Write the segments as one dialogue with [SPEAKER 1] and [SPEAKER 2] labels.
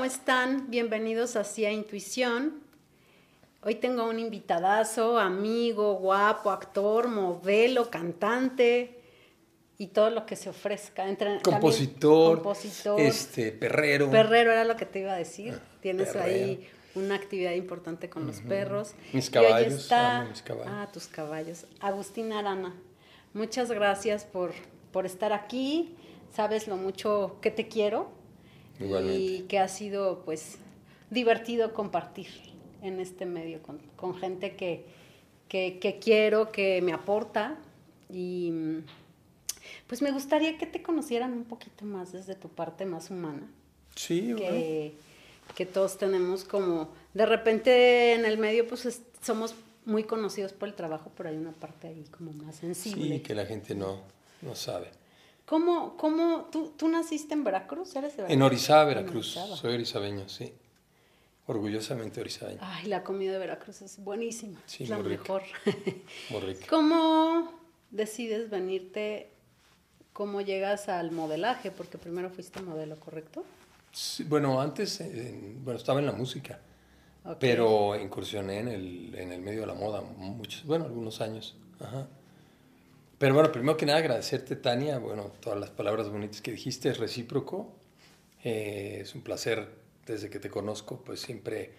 [SPEAKER 1] ¿cómo están? Bienvenidos a Intuición. Hoy tengo un invitadazo, amigo, guapo, actor, modelo, cantante y todo lo que se ofrezca.
[SPEAKER 2] compositor, compositor, este, perrero.
[SPEAKER 1] Perrero era lo que te iba a decir. Ah, Tienes ahí una actividad importante con los perros.
[SPEAKER 2] Mis caballos.
[SPEAKER 1] mis caballos. Ah, tus caballos. Agustín Arana, muchas gracias por, por estar aquí. Sabes lo mucho que te quiero y que ha sido pues divertido compartir en este medio con, gente que, que, quiero, que me aporta y pues me gustaría que te conocieran un poquito más desde tu parte más humana.
[SPEAKER 2] Sí,
[SPEAKER 1] que, que todos tenemos como, de repente en el medio pues somos muy conocidos por el trabajo, pero hay una parte ahí como más sensible.
[SPEAKER 2] Sí, que la gente no, no sabe.
[SPEAKER 1] ¿Cómo, cómo tú, tú naciste en Veracruz? ¿Eres de Veracruz?
[SPEAKER 2] En Orizaba, Veracruz. Soy orizabeño, sí. Orgullosamente orizabeño.
[SPEAKER 1] Ay, la comida de Veracruz es buenísima.
[SPEAKER 2] Sí,
[SPEAKER 1] es la
[SPEAKER 2] mejor.
[SPEAKER 1] Muy rica. ¿Cómo decides venirte? ¿Cómo llegas al modelaje? Porque primero fuiste modelo, ¿correcto?
[SPEAKER 2] Sí, bueno, antes bueno, estaba en la música, pero incursioné en el, en el medio de la moda muchos, bueno, algunos años. Ajá. Pero bueno, primero que nada agradecerte, Tania, bueno, todas las palabras bonitas que dijiste, es recíproco. Eh, es un placer desde que te conozco, pues siempre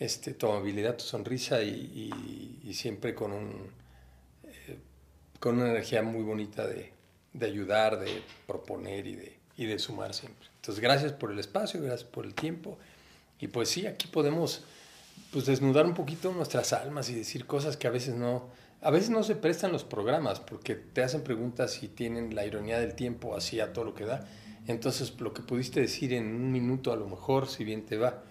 [SPEAKER 2] este, tu amabilidad, tu sonrisa y, y, siempre con, un, eh, con una energía muy bonita de, de, ayudar, de proponer y de, y de sumar siempre. Entonces, gracias por el espacio, gracias por el tiempo. Y pues sí, aquí podemos pues, desnudar un poquito nuestras almas y decir cosas que a veces no a veces no se prestan los programas porque te hacen preguntas y tienen la ironía del tiempo así a todo lo que da. Entonces, lo que pudiste decir en un minuto, a lo mejor, si bien te va.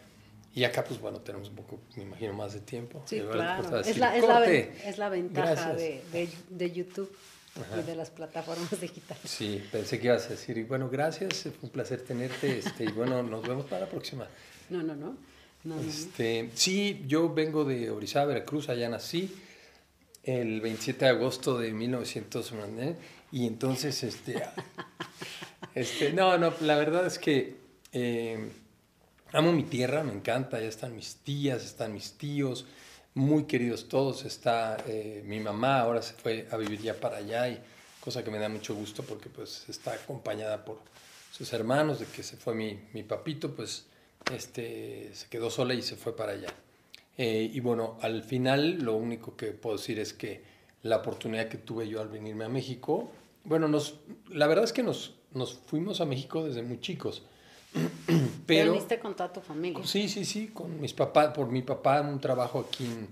[SPEAKER 2] Y acá, pues bueno, tenemos un poco, me imagino, más de tiempo.
[SPEAKER 1] Sí, claro. Es la, es, la, es la, ventaja de, de, YouTube y de las plataformas digitales.
[SPEAKER 2] Sí, pensé que ibas a decir, y bueno, gracias, fue un placer tenerte, este, y bueno, nos vemos para la próxima.
[SPEAKER 1] No, no, no. no,
[SPEAKER 2] este, Sí, yo vengo de Orizaba, Veracruz, allá nací el 27 de agosto de 1990 y entonces este, este no no la verdad es que eh, amo mi tierra me encanta ya están mis tías están mis tíos muy queridos todos está eh, mi mamá ahora se fue a vivir ya para allá y cosa que me da mucho gusto porque pues está acompañada por sus hermanos de que se fue mi, mi papito pues este se quedó sola y se fue para allá eh, y bueno, al final lo único que puedo decir es que la oportunidad que tuve yo al venirme a México, bueno, nos, la verdad es que nos, nos fuimos a México desde muy chicos.
[SPEAKER 1] Pero, ¿Viniste con toda tu familia?
[SPEAKER 2] Sí, sí, sí, con mis papás, por mi papá un trabajo aquí en,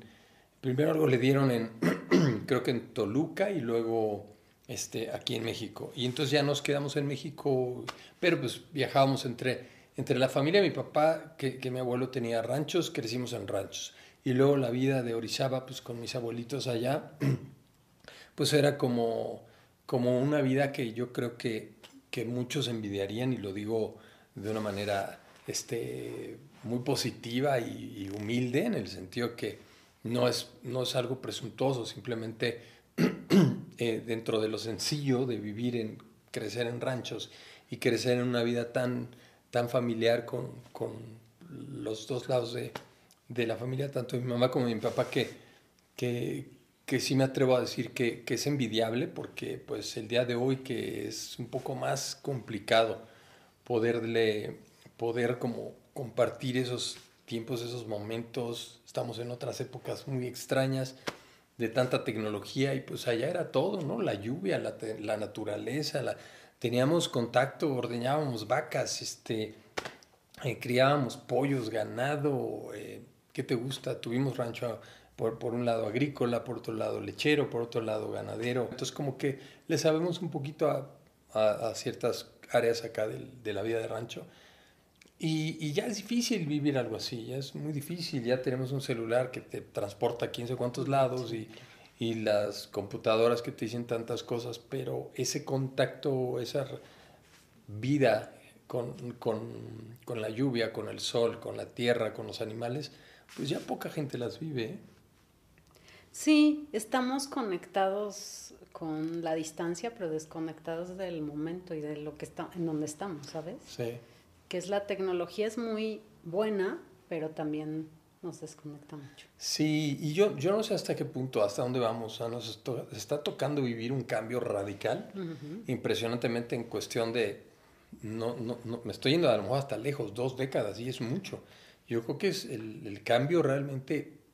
[SPEAKER 2] primero algo le dieron en, creo que en Toluca y luego este, aquí en México. Y entonces ya nos quedamos en México, pero pues viajábamos entre entre la familia de mi papá, que, mi abuelo tenía ranchos, crecimos en ranchos. Y luego la vida de Orizaba, pues con mis abuelitos allá, pues era como, como una vida que yo creo que, que muchos envidiarían, y lo digo de una manera este, muy positiva y, humilde, en el sentido que no es, no es algo presuntuoso, simplemente eh, dentro de lo sencillo de vivir en, crecer en ranchos y crecer en una vida tan tan familiar con, con los dos lados de, de, la familia, tanto mi mamá como mi papá, que, que, que sí me atrevo a decir que, que, es envidiable porque pues el día de hoy que es un poco más complicado poderle, poder como compartir esos tiempos, esos momentos, estamos en otras épocas muy extrañas de tanta tecnología y pues allá era todo, ¿no? La lluvia, la, la naturaleza, la, teníamos contacto, ordeñábamos vacas, este, eh, criábamos pollos, ganado, eh, ¿qué te gusta? Tuvimos rancho por, por, un lado agrícola, por otro lado lechero, por otro lado ganadero. Entonces como que le sabemos un poquito a, a, ciertas áreas acá de, de, la vida de rancho. Y, y, ya es difícil vivir algo así, ya es muy difícil, ya tenemos un celular que te transporta a 15 cuantos lados y y las computadoras que te dicen tantas cosas, pero ese contacto, esa vida con, con, con, la lluvia, con el sol, con la tierra, con los animales, pues ya poca gente las vive. ¿eh?
[SPEAKER 1] Sí, estamos conectados con la distancia, pero desconectados del momento y de lo que está, en donde estamos, ¿sabes?
[SPEAKER 2] Sí.
[SPEAKER 1] Que es la tecnología es muy, buena, pero también nos desconecta mucho.
[SPEAKER 2] Sí, y yo, yo no sé hasta qué punto, hasta dónde vamos. O nos está tocando vivir un cambio radical, impresionantemente en cuestión de, no, no, no, me estoy yendo a lo mejor hasta lejos, dos décadas, y es mucho. Yo creo que es el, el cambio realmente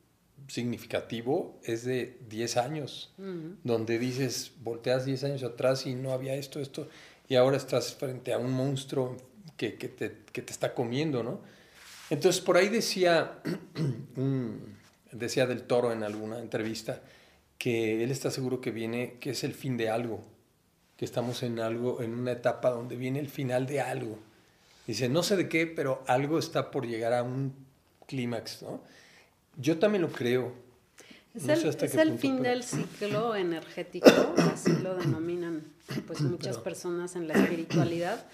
[SPEAKER 2] significativo es de 10 años, donde dices, volteas 10 años atrás y no había esto, esto, y ahora estás frente a un monstruo que, que, te, que te, está comiendo, ¿no? Entonces, por ahí decía, decía del toro en alguna entrevista, que él está seguro que viene, que es el fin de algo, que estamos en algo, en una etapa donde viene el final de algo. Dice, no sé de qué, pero algo está por llegar a un clímax, ¿no? Yo también lo creo.
[SPEAKER 1] Es el, fin del ciclo energético, así lo denominan pues muchas personas en la espiritualidad,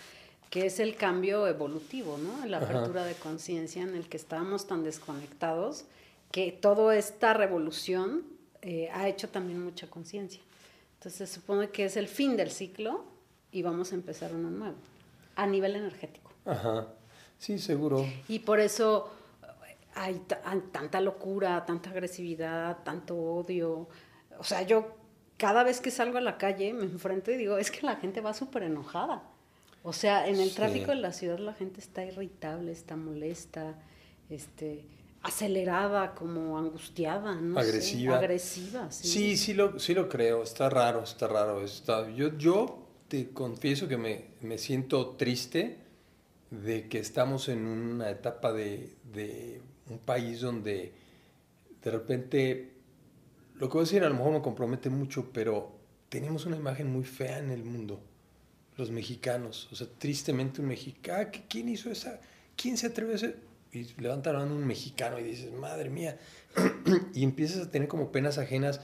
[SPEAKER 1] que es el cambio evolutivo, ¿no? La apertura de conciencia en el que estábamos tan desconectados, que toda esta revolución eh, ha hecho también mucha conciencia. Entonces se supone que es el fin del ciclo y vamos a empezar uno nuevo, a nivel energético.
[SPEAKER 2] Ajá, sí, seguro.
[SPEAKER 1] Y por eso hay, tanta locura, tanta agresividad, tanto odio. O sea, yo cada vez que salgo a la calle me enfrento y digo, es que la gente va súper enojada. O sea, en el tráfico de la ciudad la gente está irritable, está molesta, este, acelerada, como angustiada, ¿no?
[SPEAKER 2] Agresiva.
[SPEAKER 1] agresiva, sí.
[SPEAKER 2] Sí, sí lo, sí lo creo, está raro, está raro. Está, yo, yo te confieso que me, me siento triste de que estamos en una etapa de, de un país donde de repente, lo que voy a decir a lo mejor me compromete mucho, pero tenemos una imagen muy fea en el mundo, los mexicanos. O sea, tristemente un mexicano, ah, ¿quién hizo esa? ¿Quién se atreve a hacer? Y levanta la mano un mexicano y dices, madre mía, y empiezas a tener como penas ajenas,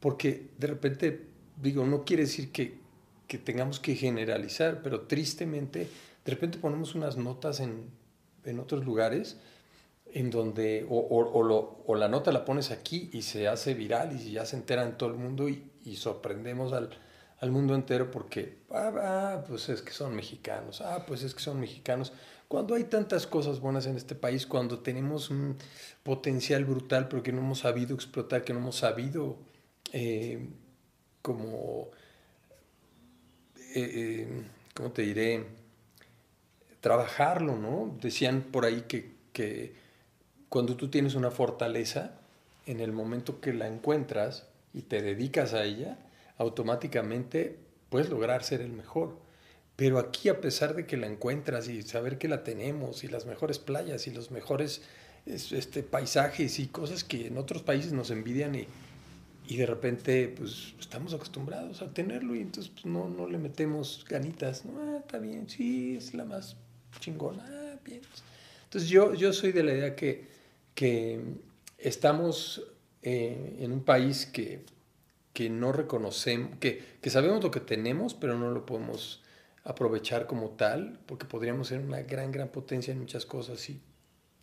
[SPEAKER 2] porque de repente, digo, no quiere decir que, que tengamos que generalizar, pero tristemente, de repente ponemos unas notas en, en otros lugares en donde o, o, la nota la pones aquí y se hace viral y ya se entera en todo el mundo y sorprendemos al, al, mundo entero porque, ah, ah, pues es que son mexicanos, ah, pues es que son mexicanos. Cuando hay tantas cosas buenas en este país, cuando tenemos un potencial brutal pero que no hemos sabido explotar, que no hemos sabido eh, como, eh, eh, ¿cómo te diré? Trabajarlo, ¿no? Decían por ahí que, que cuando tú tienes una fortaleza, en el momento que la encuentras y te dedicas a ella, automáticamente puedes lograr ser el mejor. Pero aquí, a pesar de que la encuentras y saber que la tenemos, y las mejores playas, y los mejores este, paisajes y cosas que en otros países nos envidian y, y de repente pues estamos acostumbrados a tenerlo y entonces pues, no, no le metemos ganitas, no, ah, está bien, sí, es la más chingona, ah, bien. Entonces yo, yo soy de la idea que que estamos eh, en un país que, que no reconocemos, que, que, sabemos lo que tenemos, pero no lo podemos aprovechar como tal, porque podríamos ser una gran, gran potencia en muchas cosas y,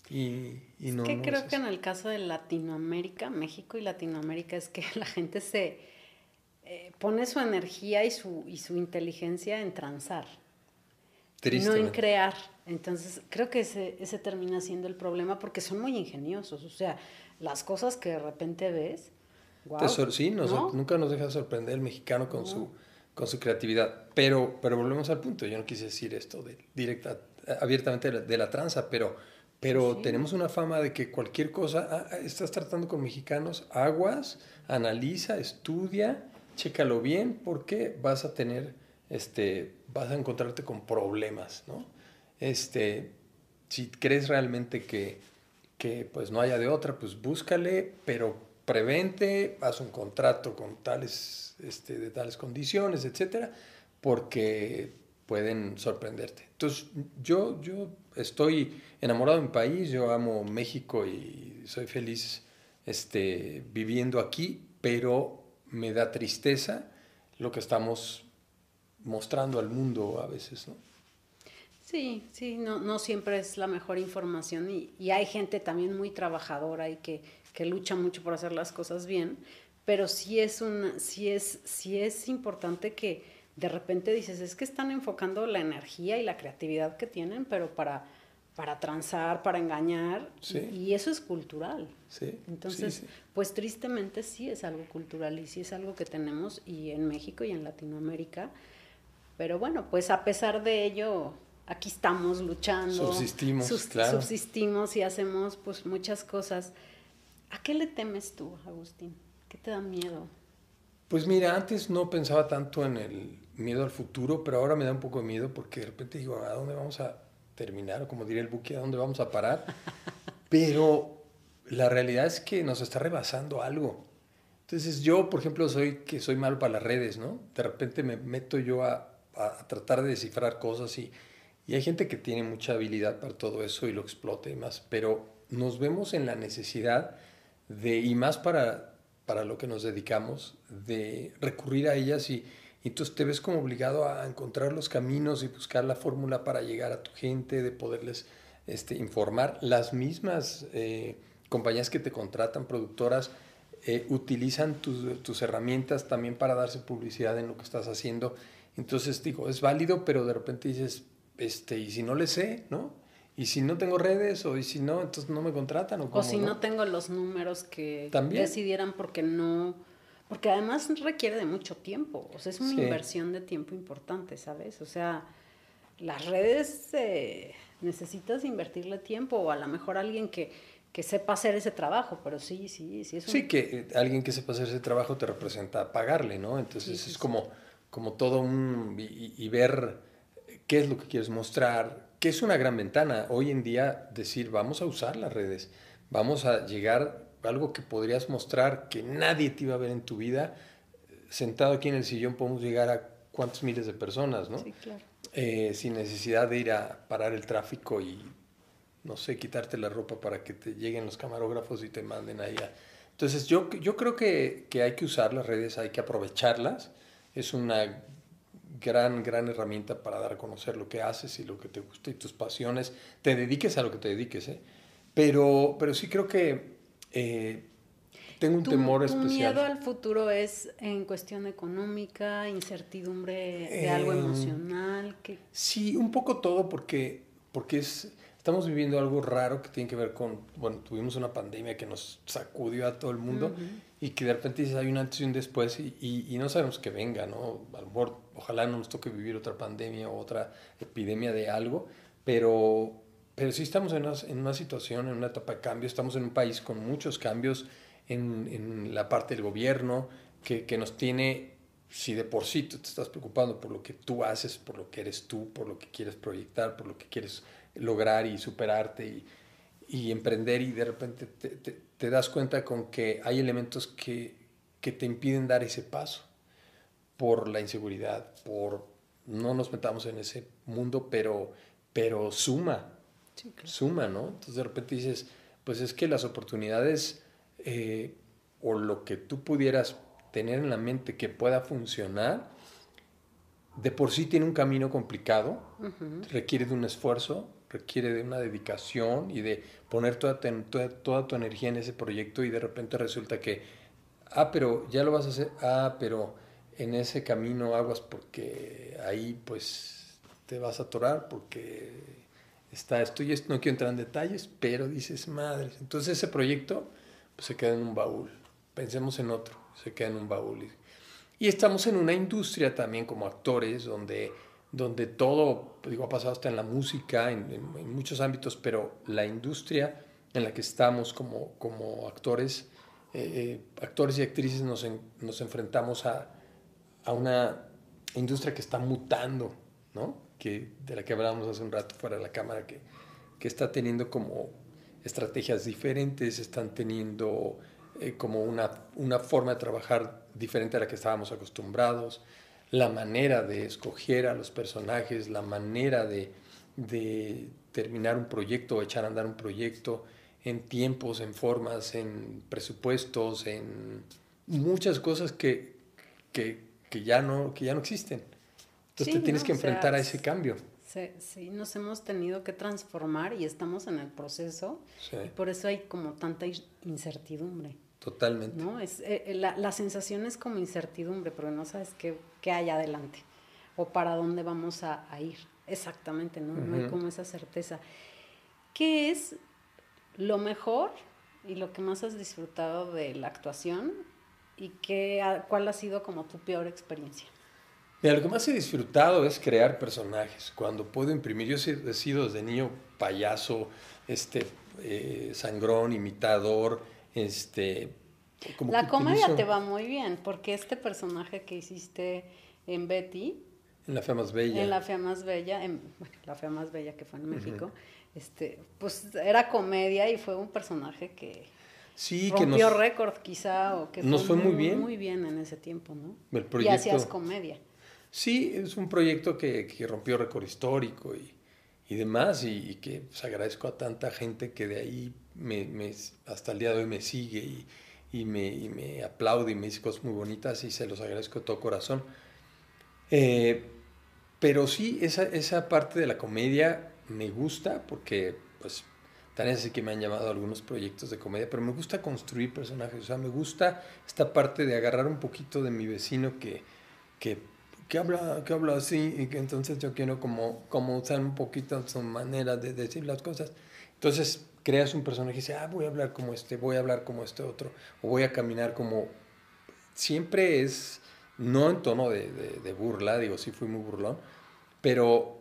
[SPEAKER 2] y, y no.
[SPEAKER 1] Es que creo que en el caso de Latinoamérica, México y Latinoamérica, es que la gente se eh, pone su energía y su, y su inteligencia en transar, no en crear. Entonces, creo que ese, ese termina siendo el problema porque son muy ingeniosos. O sea, las cosas que de repente ves.
[SPEAKER 2] Sí, nunca nos deja sorprender el mexicano con, su, con su creatividad. Pero, pero volvemos al punto. Yo no quise decir esto de, directa, abiertamente de la, tranza, pero, pero tenemos una fama de que cualquier cosa, ah, ah, estás tratando con mexicanos, aguas, analiza, estudia, chécalo bien, porque vas a tener, este, vas a encontrarte con problemas, ¿no? Este, si crees realmente que, que pues no haya de otra, pues búscale, pero prevente, haz un contrato con tales, este, de tales condiciones, etcétera, porque pueden sorprenderte. Entonces, yo, yo estoy enamorado de mi país, yo amo México y soy feliz este, viviendo aquí, pero me da tristeza lo que estamos mostrando al mundo a veces, ¿no?
[SPEAKER 1] Sí, sí, no, no siempre es la mejor información y, y hay gente también muy trabajadora y que, que, lucha mucho por hacer las cosas bien, pero sí es, un, sí, es, sí es importante que de repente dices, es que están enfocando la energía y la creatividad que tienen, pero para, para transar, para engañar, y, eso es cultural. Entonces, pues tristemente sí es algo cultural y sí es algo que tenemos y en México y en Latinoamérica. Pero bueno, pues a pesar de ello, aquí estamos luchando.
[SPEAKER 2] Subsistimos, claro.
[SPEAKER 1] Subsistimos y hacemos pues muchas cosas. ¿A qué le temes tú, Agustín? ¿Qué te da miedo?
[SPEAKER 2] Pues mira, antes no pensaba tanto en el miedo al futuro, pero ahora me da un poco de miedo porque de repente digo, ¿a dónde vamos a terminar? O como diría el buque, ¿a dónde vamos a parar? Pero la realidad es que nos está rebasando algo. Entonces yo, por ejemplo, soy que soy malo para las redes, ¿no? De repente me meto yo a, a tratar de descifrar cosas y, y, hay gente que tiene mucha habilidad para todo eso y lo explota y más, pero nos vemos en la necesidad de, y más para, para lo que nos dedicamos, de recurrir a ellas y, entonces te ves como obligado a encontrar los caminos y buscar la fórmula para llegar a tu gente, de poderles este, informar. Las mismas eh, compañías que te contratan, productoras, eh, utilizan tus, tus, herramientas también para darse publicidad en lo que estás haciendo. Entonces digo, es válido, pero de repente dices, este, y si no le sé, ¿no? Y si no tengo redes o y si no, entonces no me contratan. O,
[SPEAKER 1] o si ¿no? tengo los números que decidieran porque no porque además requiere de mucho tiempo, o sea, es una inversión de tiempo importante, ¿sabes? O sea, las redes eh, necesitas invertirle tiempo o a lo mejor alguien que, que sepa hacer ese trabajo, pero sí, sí, sí. Es
[SPEAKER 2] Sí, que eh, alguien que sepa hacer ese trabajo te representa pagarle, ¿no? Entonces es como, como todo un... Y, y, ver qué es lo que quieres mostrar, que es una gran ventana. Hoy en día decir, vamos a usar las redes, vamos a llegar algo que podrías mostrar que nadie te iba a ver en tu vida, sentado aquí en el sillón podemos llegar a cuántos miles de personas, ¿no?
[SPEAKER 1] Sí, claro.
[SPEAKER 2] Eh, sin necesidad de ir a parar el tráfico y, no sé, quitarte la ropa para que te lleguen los camarógrafos y te manden ahí. Entonces yo, yo creo que, que hay que usar las redes, hay que aprovecharlas. Es una gran, gran herramienta para dar a conocer lo que haces y lo que te gusta y tus pasiones. Te dediques a lo que te dediques, ¿eh? Pero, pero sí creo que eh, tengo un temor especial. ¿Tu
[SPEAKER 1] miedo al futuro es en cuestión económica, incertidumbre de algo eh, emocional? ¿Qué?
[SPEAKER 2] Sí, un poco todo porque, porque es, estamos viviendo algo raro que tiene que ver con, bueno, tuvimos una pandemia que nos sacudió a todo el mundo y que de repente hay un antes y un después y, y, no sabemos que venga, ¿no? A lo mejor, ojalá no nos toque vivir otra pandemia o otra epidemia de algo, pero pero sí estamos en una, en una, situación, en una etapa de cambio, estamos en un país con muchos cambios en, en la parte del gobierno que, que, nos tiene, si de por sí tú te estás preocupando por lo que tú haces, por lo que eres tú, por lo que quieres proyectar, por lo que quieres lograr y superarte y, y emprender y de repente te, te, te, das cuenta con que hay elementos que, que te impiden dar ese paso por la inseguridad, por no nos metamos en ese mundo, pero, pero suma, suma, ¿no? Entonces de repente dices, pues es que las oportunidades eh, o lo que tú pudieras tener en la mente que pueda funcionar, de por sí tiene un camino complicado, requiere de un esfuerzo, requiere de una dedicación y de poner toda, toda, toda, tu energía en ese proyecto y de repente resulta que, ah, pero ya lo vas a hacer, ah, pero en ese camino aguas porque ahí pues te vas a atorar porque está esto y esto, no quiero entrar en detalles, pero dices, madre, entonces ese proyecto pues, se queda en un baúl, pensemos en otro, se queda en un baúl. Y, estamos en una industria también como actores donde, donde todo, digo, ha pasado hasta en la música, en, muchos ámbitos, pero la industria en la que estamos como, como actores, eh, eh, actores y actrices nos, nos enfrentamos a, a una industria que está mutando, ¿no? que, de la que hablábamos hace un rato fuera de la cámara, que, que está teniendo como estrategias diferentes, están teniendo eh, como una, una forma de trabajar diferente a la que estábamos acostumbrados, la manera de escoger a los personajes, la manera de, de terminar un proyecto o echar a andar un proyecto en tiempos, en formas, en presupuestos, en muchas cosas que, que, que ya, no, que ya no existen. Entonces te tienes que enfrentar a ese cambio.
[SPEAKER 1] Sí, sí, nos hemos tenido que transformar y estamos en el proceso. Y por eso hay como tanta incertidumbre.
[SPEAKER 2] Totalmente.
[SPEAKER 1] ¿no? Es, eh, eh, la, la, sensación es como incertidumbre, pero no sabes qué, qué hay adelante o para dónde vamos a, ir. Exactamente, ¿no? No hay como esa certeza. ¿qué es lo mejor y lo que más has disfrutado de la actuación y qué, cuál ha sido como tu peor experiencia?
[SPEAKER 2] Mira, lo que más he disfrutado es crear personajes. Cuando puedo imprimir, yo he sido desde niño payaso, este, eh, sangrón, imitador, este...
[SPEAKER 1] la comedia te va muy bien, porque este personaje que hiciste en Betty...
[SPEAKER 2] En La Fea Más Bella.
[SPEAKER 1] En La Fea Más Bella, en La Fea Más Bella que fue en México, este, pues era comedia y fue un personaje que...
[SPEAKER 2] Sí,
[SPEAKER 1] rompió récord quizá o que
[SPEAKER 2] nos fue, muy, bien.
[SPEAKER 1] Muy bien en ese tiempo, ¿no?
[SPEAKER 2] El proyecto,
[SPEAKER 1] y hacías comedia.
[SPEAKER 2] Sí, es un proyecto que, que rompió récord histórico y, y demás, y, que pues, agradezco a tanta gente que de ahí me, hasta el día de hoy me sigue y, me, y, me, aplaude y me dice cosas muy bonitas y se los agradezco de todo corazón. Eh, pero sí, esa, esa parte de la comedia me gusta porque, pues, tan es así que me han llamado algunos proyectos de comedia, pero me gusta construir personajes, o sea, me gusta esta parte de agarrar un poquito de mi vecino que, que que habla, que habla así y que entonces yo quiero como, como usar un poquito su manera de decir las cosas. Entonces creas un personaje y dices, ah, voy a hablar como este, voy a hablar como este otro, o voy a caminar como... Siempre es, no en tono de, burla, digo, sí fui muy burlón, pero,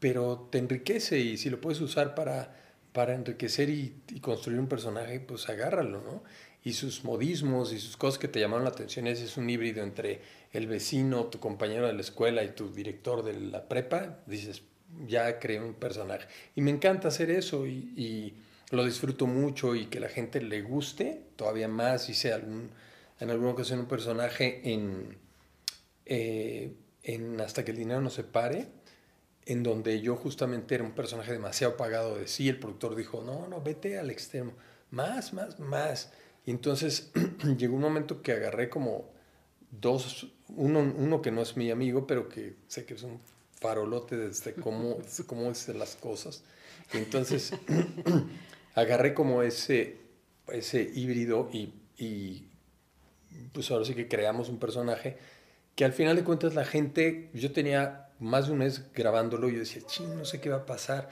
[SPEAKER 2] pero te enriquece y si lo puedes usar para, para enriquecer y, y construir un personaje, pues agárralo, ¿no? Y sus modismos y sus cosas que te llamaron la atención, ese es un híbrido entre el vecino, tu compañero de la escuela y tu director de la prepa, dices, ya creé un personaje. Y me encanta hacer eso y, lo disfruto mucho y que la gente le guste todavía más, sea algún, en alguna ocasión un personaje en, eh, en Hasta que el dinero no se pare, en donde yo justamente era un personaje demasiado pagado de sí, el productor dijo, no, no, vete al extremo, más, más, más. Y entonces llegó un momento que agarré como dos, uno, uno que no es mi amigo, pero que sé que es un farolote desde cómo, cómo es las cosas. Y entonces agarré como ese, ese híbrido y, y, pues ahora sí que creamos un personaje que al final de cuentas la gente, yo tenía más de un mes grabándolo y yo decía, ching, no sé qué va a pasar.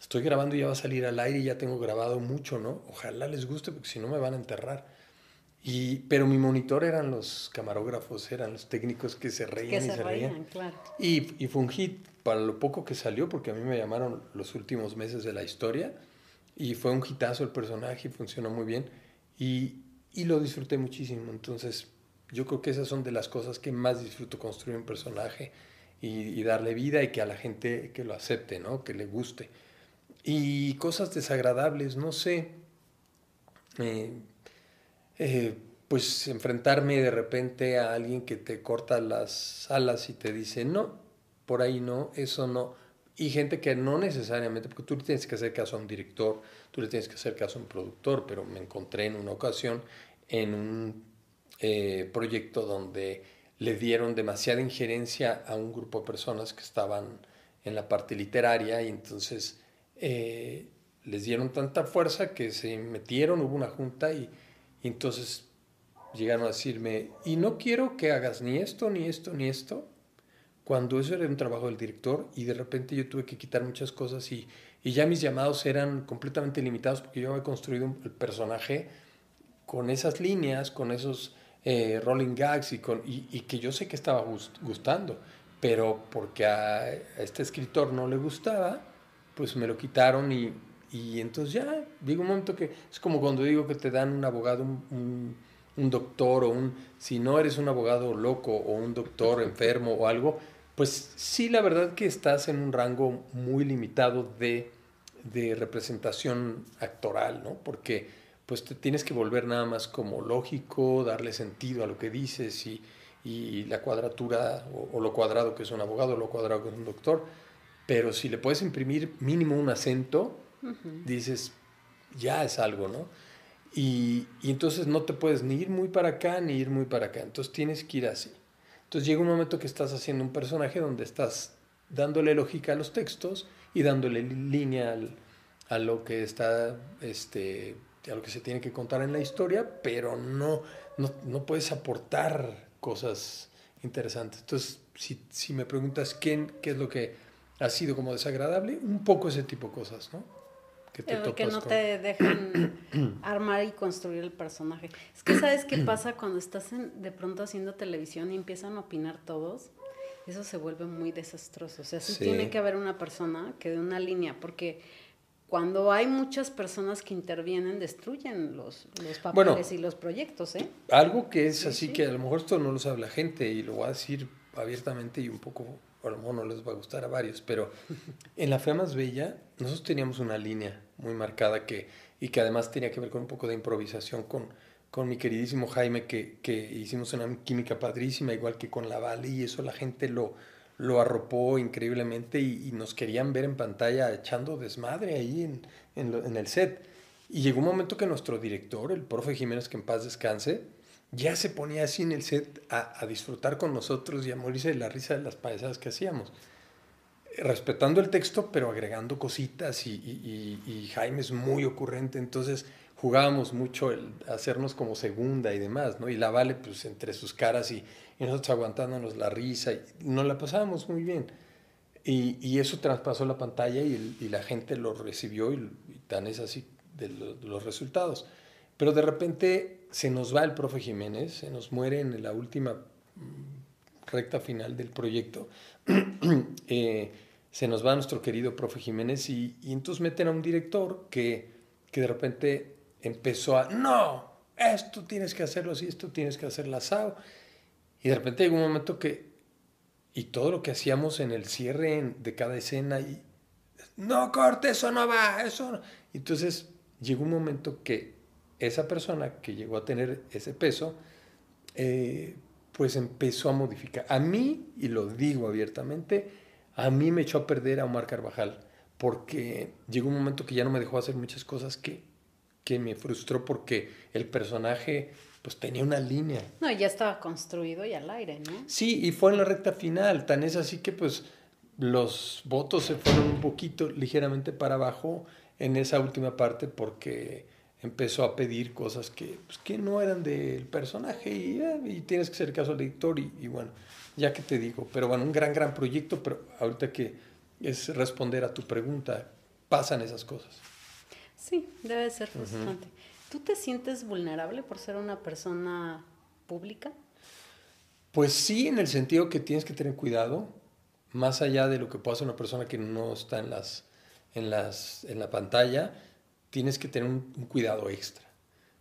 [SPEAKER 2] Estoy grabando y ya va a salir al aire y ya tengo grabado mucho, ¿no? Ojalá les guste porque si no me van a enterrar. Y, pero mi monitor eran los camarógrafos, eran los técnicos que se reían y se, reían.
[SPEAKER 1] Claro.
[SPEAKER 2] Y, y, fue un hit para lo poco que salió, porque a mí me llamaron los últimos meses de la historia. Y fue un hitazo el personaje funcionó muy bien. Y, y lo disfruté muchísimo. Entonces, yo creo que esas son de las cosas que más disfruto construir un personaje y, y, darle vida y que a la gente que lo acepte, ¿no? Que le guste. Y cosas desagradables, no sé. Eh, eh, pues enfrentarme de repente a alguien que te corta las alas y te dice, no, por ahí no, eso no. Y gente que no necesariamente, porque tú le tienes que hacer caso a un director, tú le tienes que hacer caso a un productor, pero me encontré en una ocasión en un eh, proyecto donde le dieron demasiada injerencia a un grupo de personas que estaban en la parte literaria y entonces eh, les dieron tanta fuerza que se metieron, hubo una junta y y entonces llegaron a decirme, y no quiero que hagas ni esto, ni esto, ni esto, cuando eso era un trabajo del director y de repente yo tuve que quitar muchas cosas y, y ya mis llamados eran completamente limitados porque yo había construido un, el personaje con esas líneas, con esos eh, rolling gags y, con, y, y, que yo sé que estaba gustando, pero porque a, este escritor no le gustaba, pues me lo quitaron y, y entonces ya llega un momento que es como cuando digo que te dan un abogado, un, un, doctor o un, si no eres un abogado loco o un doctor enfermo o algo, pues sí, la verdad que estás en un rango muy limitado de, de representación actoral, ¿no? Porque pues te tienes que volver nada más como lógico, darle sentido a lo que dices y, y la cuadratura o, o, lo cuadrado que es un abogado, lo cuadrado que es un doctor. Pero si le puedes imprimir mínimo un acento, dices, ya es algo, ¿no? Y, y, entonces no te puedes ni ir muy para acá ni ir muy para acá, entonces tienes que ir así. Entonces llega un momento que estás haciendo un personaje donde estás dándole lógica a los textos y dándole línea a lo que está, este, a lo que se tiene que contar en la historia, pero no, no, no puedes aportar cosas interesantes. Entonces, si, si me preguntas quién, qué es lo que ha sido como desagradable, un poco ese tipo de cosas, ¿no? Que te
[SPEAKER 1] topas que no te dejan armar y construir el personaje. Es que sabes qué pasa cuando estás de pronto haciendo televisión y empiezan a opinar todos. Eso se vuelve muy desastroso. O sea, sí, tiene que haber una persona que dé una línea, porque cuando hay muchas personas que intervienen, destruyen los, los papeles y los proyectos. ¿eh?
[SPEAKER 2] Algo que es así que a lo mejor esto no lo sabe la gente y lo voy a decir abiertamente y un poco, a lo mejor no les va a gustar a varios, pero en La Fe Más Bella nosotros teníamos una línea muy marcada que, y que además tenía que ver con un poco de improvisación con, con mi queridísimo Jaime, que, que hicimos una química padrísima, igual que con la Vale, y eso la gente lo, lo arropó increíblemente y, nos querían ver en pantalla echando desmadre ahí en, en, en, el set. Y llegó un momento que nuestro director, el profe Jiménez, que en paz descanse, ya se ponía así en el set a, a disfrutar con nosotros y a morirse de la risa de las payasadas que hacíamos. Respetando el texto, pero agregando cositas y, y, y, Jaime es muy ocurrente, entonces jugábamos mucho el hacernos como segunda y demás, ¿no? Y la Vale, pues entre sus caras y, nosotros aguantándonos la risa, y nos la pasábamos muy bien. Y, y eso traspasó la pantalla y, y, la gente lo recibió y, tan es así de, de los resultados. Pero de repente se nos va el profe Jiménez, se nos muere en la última mm, recta final del proyecto, eh, se nos va nuestro querido profe Jiménez y, entonces meten a un director que, que, de repente empezó a, no, esto tienes que hacerlo así, esto tienes que hacerlo asado. Y de repente llegó un momento que, y todo lo que hacíamos en el cierre de cada escena, y, no corte, eso no va, eso. Entonces llegó un momento que esa persona que llegó a tener ese peso, eh, pues empezó a modificar. A mí, y lo digo abiertamente, a mí me echó a perder a Omar Carvajal, porque llegó un momento que ya no me dejó hacer muchas cosas que, que me frustró porque el personaje pues tenía una línea.
[SPEAKER 1] No, ya estaba construido y al aire, ¿no?
[SPEAKER 2] Sí, y fue en la recta final, tan es así que pues los votos se fueron un poquito ligeramente para abajo en esa última parte porque empezó a pedir cosas que, pues, que no eran del personaje y, eh, y, tienes que ser caso al editor y, y, bueno, ya que te digo, pero bueno, un gran, gran proyecto, pero ahorita que es responder a tu pregunta, pasan esas cosas.
[SPEAKER 1] Sí, debe ser frustrante. ¿Tú te sientes vulnerable por ser una persona pública?
[SPEAKER 2] Pues sí, en el sentido que tienes que tener cuidado, más allá de lo que pueda hacer una persona que no está en, las, en, las, en la pantalla, tienes que tener un, cuidado extra,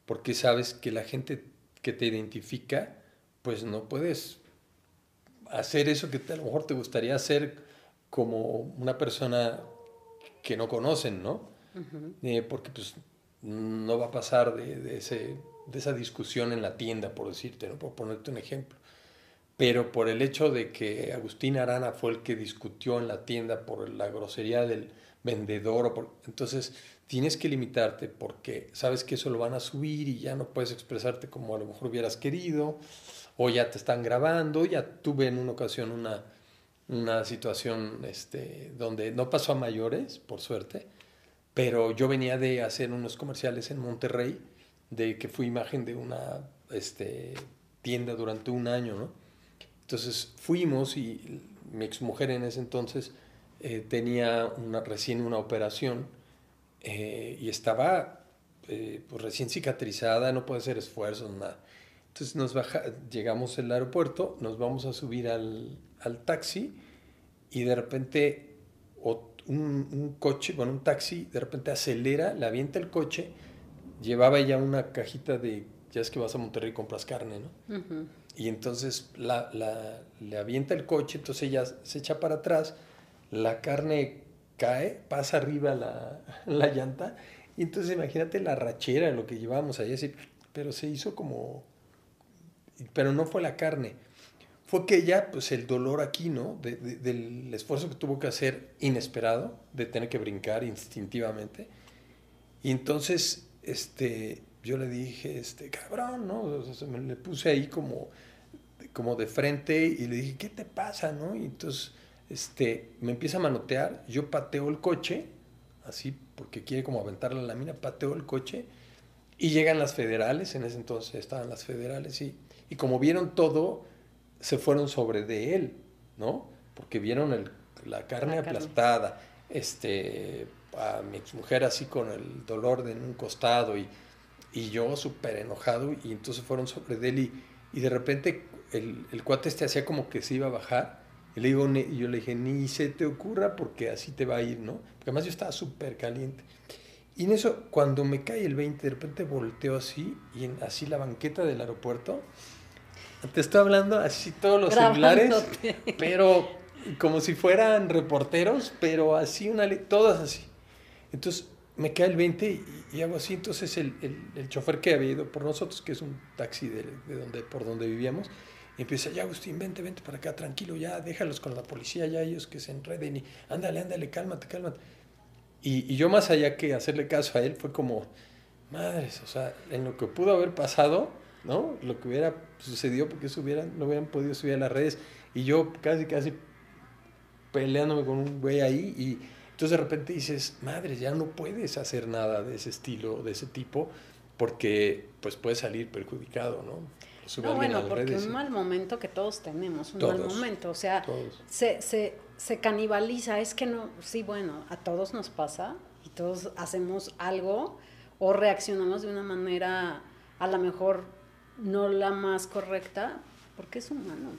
[SPEAKER 2] porque sabes que la gente que te identifica, pues no puedes hacer eso que a lo mejor te gustaría hacer como una persona que no conocen, ¿no? Eh, porque pues no va a pasar de, ese, de esa discusión en la tienda, por decirte, ¿no? por ponerte un ejemplo. Pero por el hecho de que Agustín Arana fue el que discutió en la tienda por la grosería del vendedor, o por, entonces tienes que limitarte porque sabes que eso lo van a subir y ya no puedes expresarte como a lo mejor hubieras querido, o ya te están grabando, ya tuve en una ocasión una, una situación este, donde no pasó a mayores, por suerte, pero yo venía de hacer unos comerciales en Monterrey, de que fui imagen de una este, tienda durante un año, ¿no? Entonces fuimos y mi exmujer en ese entonces eh, tenía una, recién una operación eh, y estaba eh, pues recién cicatrizada, no puede hacer esfuerzos, nada. Entonces nos baja, llegamos al aeropuerto, nos vamos a subir al, al taxi y de repente un, un, coche, bueno, un taxi, de repente acelera, le avienta el coche, llevaba ya una cajita de, ya es que vas a Monterrey y compras carne, ¿no? Y entonces la, la, le avienta el coche, entonces ella se echa para atrás, la carne cae, pasa arriba la, la llanta, y entonces imagínate la rachera, lo que llevábamos ahí, así, pero se hizo como, pero no fue la carne, fue que ya, pues el dolor aquí, ¿no? De, del esfuerzo que tuvo que hacer inesperado, de tener que brincar instintivamente, y entonces, este, yo le dije, este, cabrón, ¿no? O sea, me le puse ahí como, como de frente y le dije, ¿qué te pasa, no? Y entonces este, me empieza a manotear, yo pateo el coche, así porque quiere como aventar la lámina, pateo el coche y llegan las federales, en ese entonces estaban las federales y, y como vieron todo, se fueron sobre de él, ¿no? Porque vieron el, la carne aplastada, este, a mi exmujer así con el dolor de en un costado y, y yo súper enojado y entonces fueron sobre él y, y de repente el, el, cuate este hacía como que se iba a bajar y, le digo, y yo le dije, ni se te ocurra porque así te va a ir, ¿no? Porque además yo estaba súper caliente. Y en eso, cuando me cae el 20, de repente volteo así y en así la banqueta del aeropuerto, te estoy hablando así todos los celulares, pero como si fueran reporteros, pero así, una todas así. Entonces me cae el 20 y, hago así, entonces el, el, el, chofer que había ido por nosotros, que es un taxi de, de donde, por donde vivíamos, empieza, ya Agustín, vente, vente para acá, tranquilo, ya, déjalos con la policía, ya ellos que se enreden y ándale, ándale, cálmate, cálmate. Y, y yo más allá que hacerle caso a él, fue como, madres, o sea, en lo que pudo haber pasado, ¿no? Lo que hubiera sucedido porque eso hubieran, no hubieran podido subir a las redes y yo casi, casi peleándome con un güey ahí y entonces de repente dices, madre, ya no puedes hacer nada de ese estilo, de ese tipo, porque pues puedes salir perjudicado, ¿no?
[SPEAKER 1] no, bueno, porque un mal momento que todos tenemos, un mal momento, o sea, se, se, se canibaliza, es que no, sí, bueno, a todos nos pasa y todos hacemos algo o reaccionamos de una manera a lo mejor no la más correcta, porque es humano,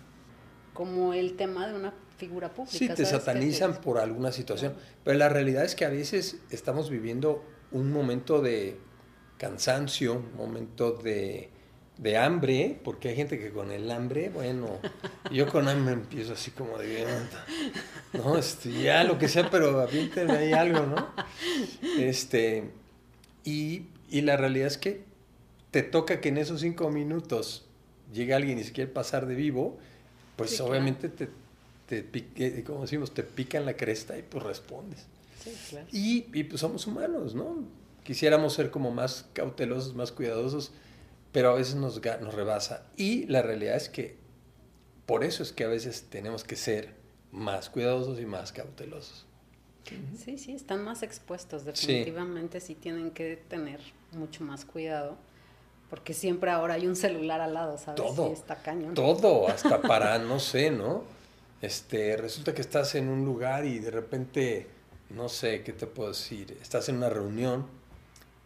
[SPEAKER 1] como el tema de una figura pública.
[SPEAKER 2] Sí, te satanizan por alguna situación, pero la realidad es que a veces estamos viviendo un momento de cansancio, un momento de, de hambre, porque hay gente que con el hambre, bueno, yo con hambre empiezo así como de, no, este, ya lo que sea, pero apíntenme ahí algo, ¿no? Este, y, y la realidad es que te toca que en esos cinco minutos llegue alguien y se quiere pasar de vivo, pues obviamente te te pique, como decimos, te pica en la cresta y pues respondes. y, y, pues somos humanos, ¿no? Quisiéramos ser como más cautelosos, más cuidadosos, pero a veces nos, nos rebasa. Y la realidad es que por eso es que a veces tenemos que ser más cuidadosos y más cautelosos.
[SPEAKER 1] Sí, sí, están más expuestos, definitivamente sí, tienen que tener mucho más cuidado, porque siempre ahora hay un celular al lado, ¿sabes?
[SPEAKER 2] Todo,
[SPEAKER 1] está cañón.
[SPEAKER 2] todo, hasta para, no sé, ¿no? Este, resulta que estás en un lugar y de repente, no sé, ¿qué te puedo decir? Estás en una reunión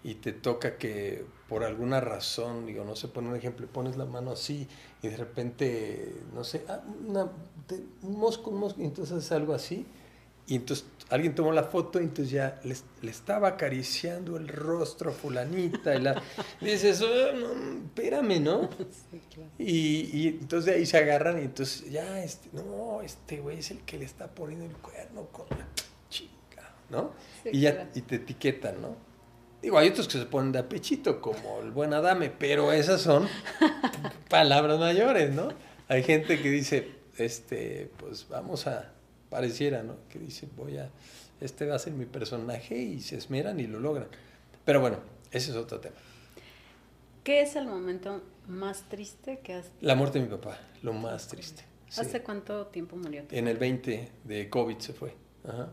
[SPEAKER 2] y te toca que por alguna razón, digo, no sé, pone un ejemplo, pones la mano así y de repente, no sé, ah, un mosco, un mosco, y entonces haces algo así y entonces alguien tomó la foto y entonces ya le, le estaba acariciando el rostro a fulanita. Y, la, dices, oh, no, espérame, ¿no? y, y, entonces de ahí se agarran y entonces ya, este, no, este güey es el que le está poniendo el cuerno con la chica, ¿no? y ya y te etiquetan, ¿no? Digo, hay otros que se ponen de apechito, como el buen Adame, pero esas son palabras mayores, ¿no? Hay gente que dice, este, pues vamos a pareciera, ¿no? Que dice, voy a, este va a ser mi personaje y se esmeran y lo logran. Pero bueno, ese es otro tema.
[SPEAKER 1] ¿Qué es el momento más triste que has...
[SPEAKER 2] La muerte de mi papá, lo más triste.
[SPEAKER 1] ¿Hace cuánto tiempo murió?
[SPEAKER 2] En el 20 de COVID se fue. Ajá.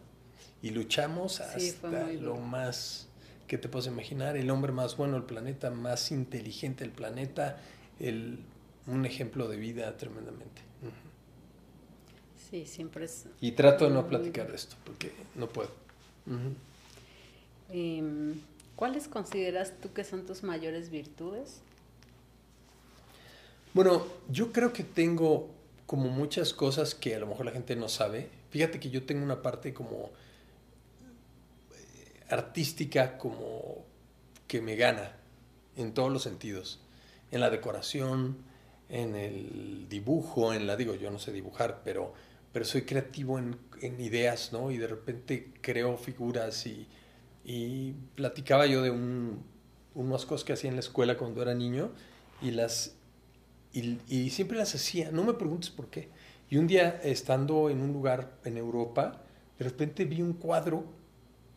[SPEAKER 2] Y luchamos hasta lo más que te puedes imaginar, el hombre más bueno del planeta, más inteligente del planeta, el, un ejemplo de vida tremendamente.
[SPEAKER 1] Sí, siempre es...
[SPEAKER 2] Y trato de no platicar de esto, porque no puedo.
[SPEAKER 1] Em, ¿Cuáles consideras tú que son tus mayores virtudes?
[SPEAKER 2] Bueno, yo creo que tengo como muchas cosas que a lo mejor la gente no sabe. Fíjate que yo tengo una parte como eh, artística como que me gana en todos los sentidos. En la decoración, en el dibujo, en la, digo, yo no sé dibujar, pero pero soy creativo en, en ideas, ¿no? Y de repente creo figuras y, y platicaba yo de un, unas cosas que hacía en la escuela cuando era niño y las y, siempre las hacía, no me preguntes por qué. Y un día estando en un lugar en Europa, de repente vi un cuadro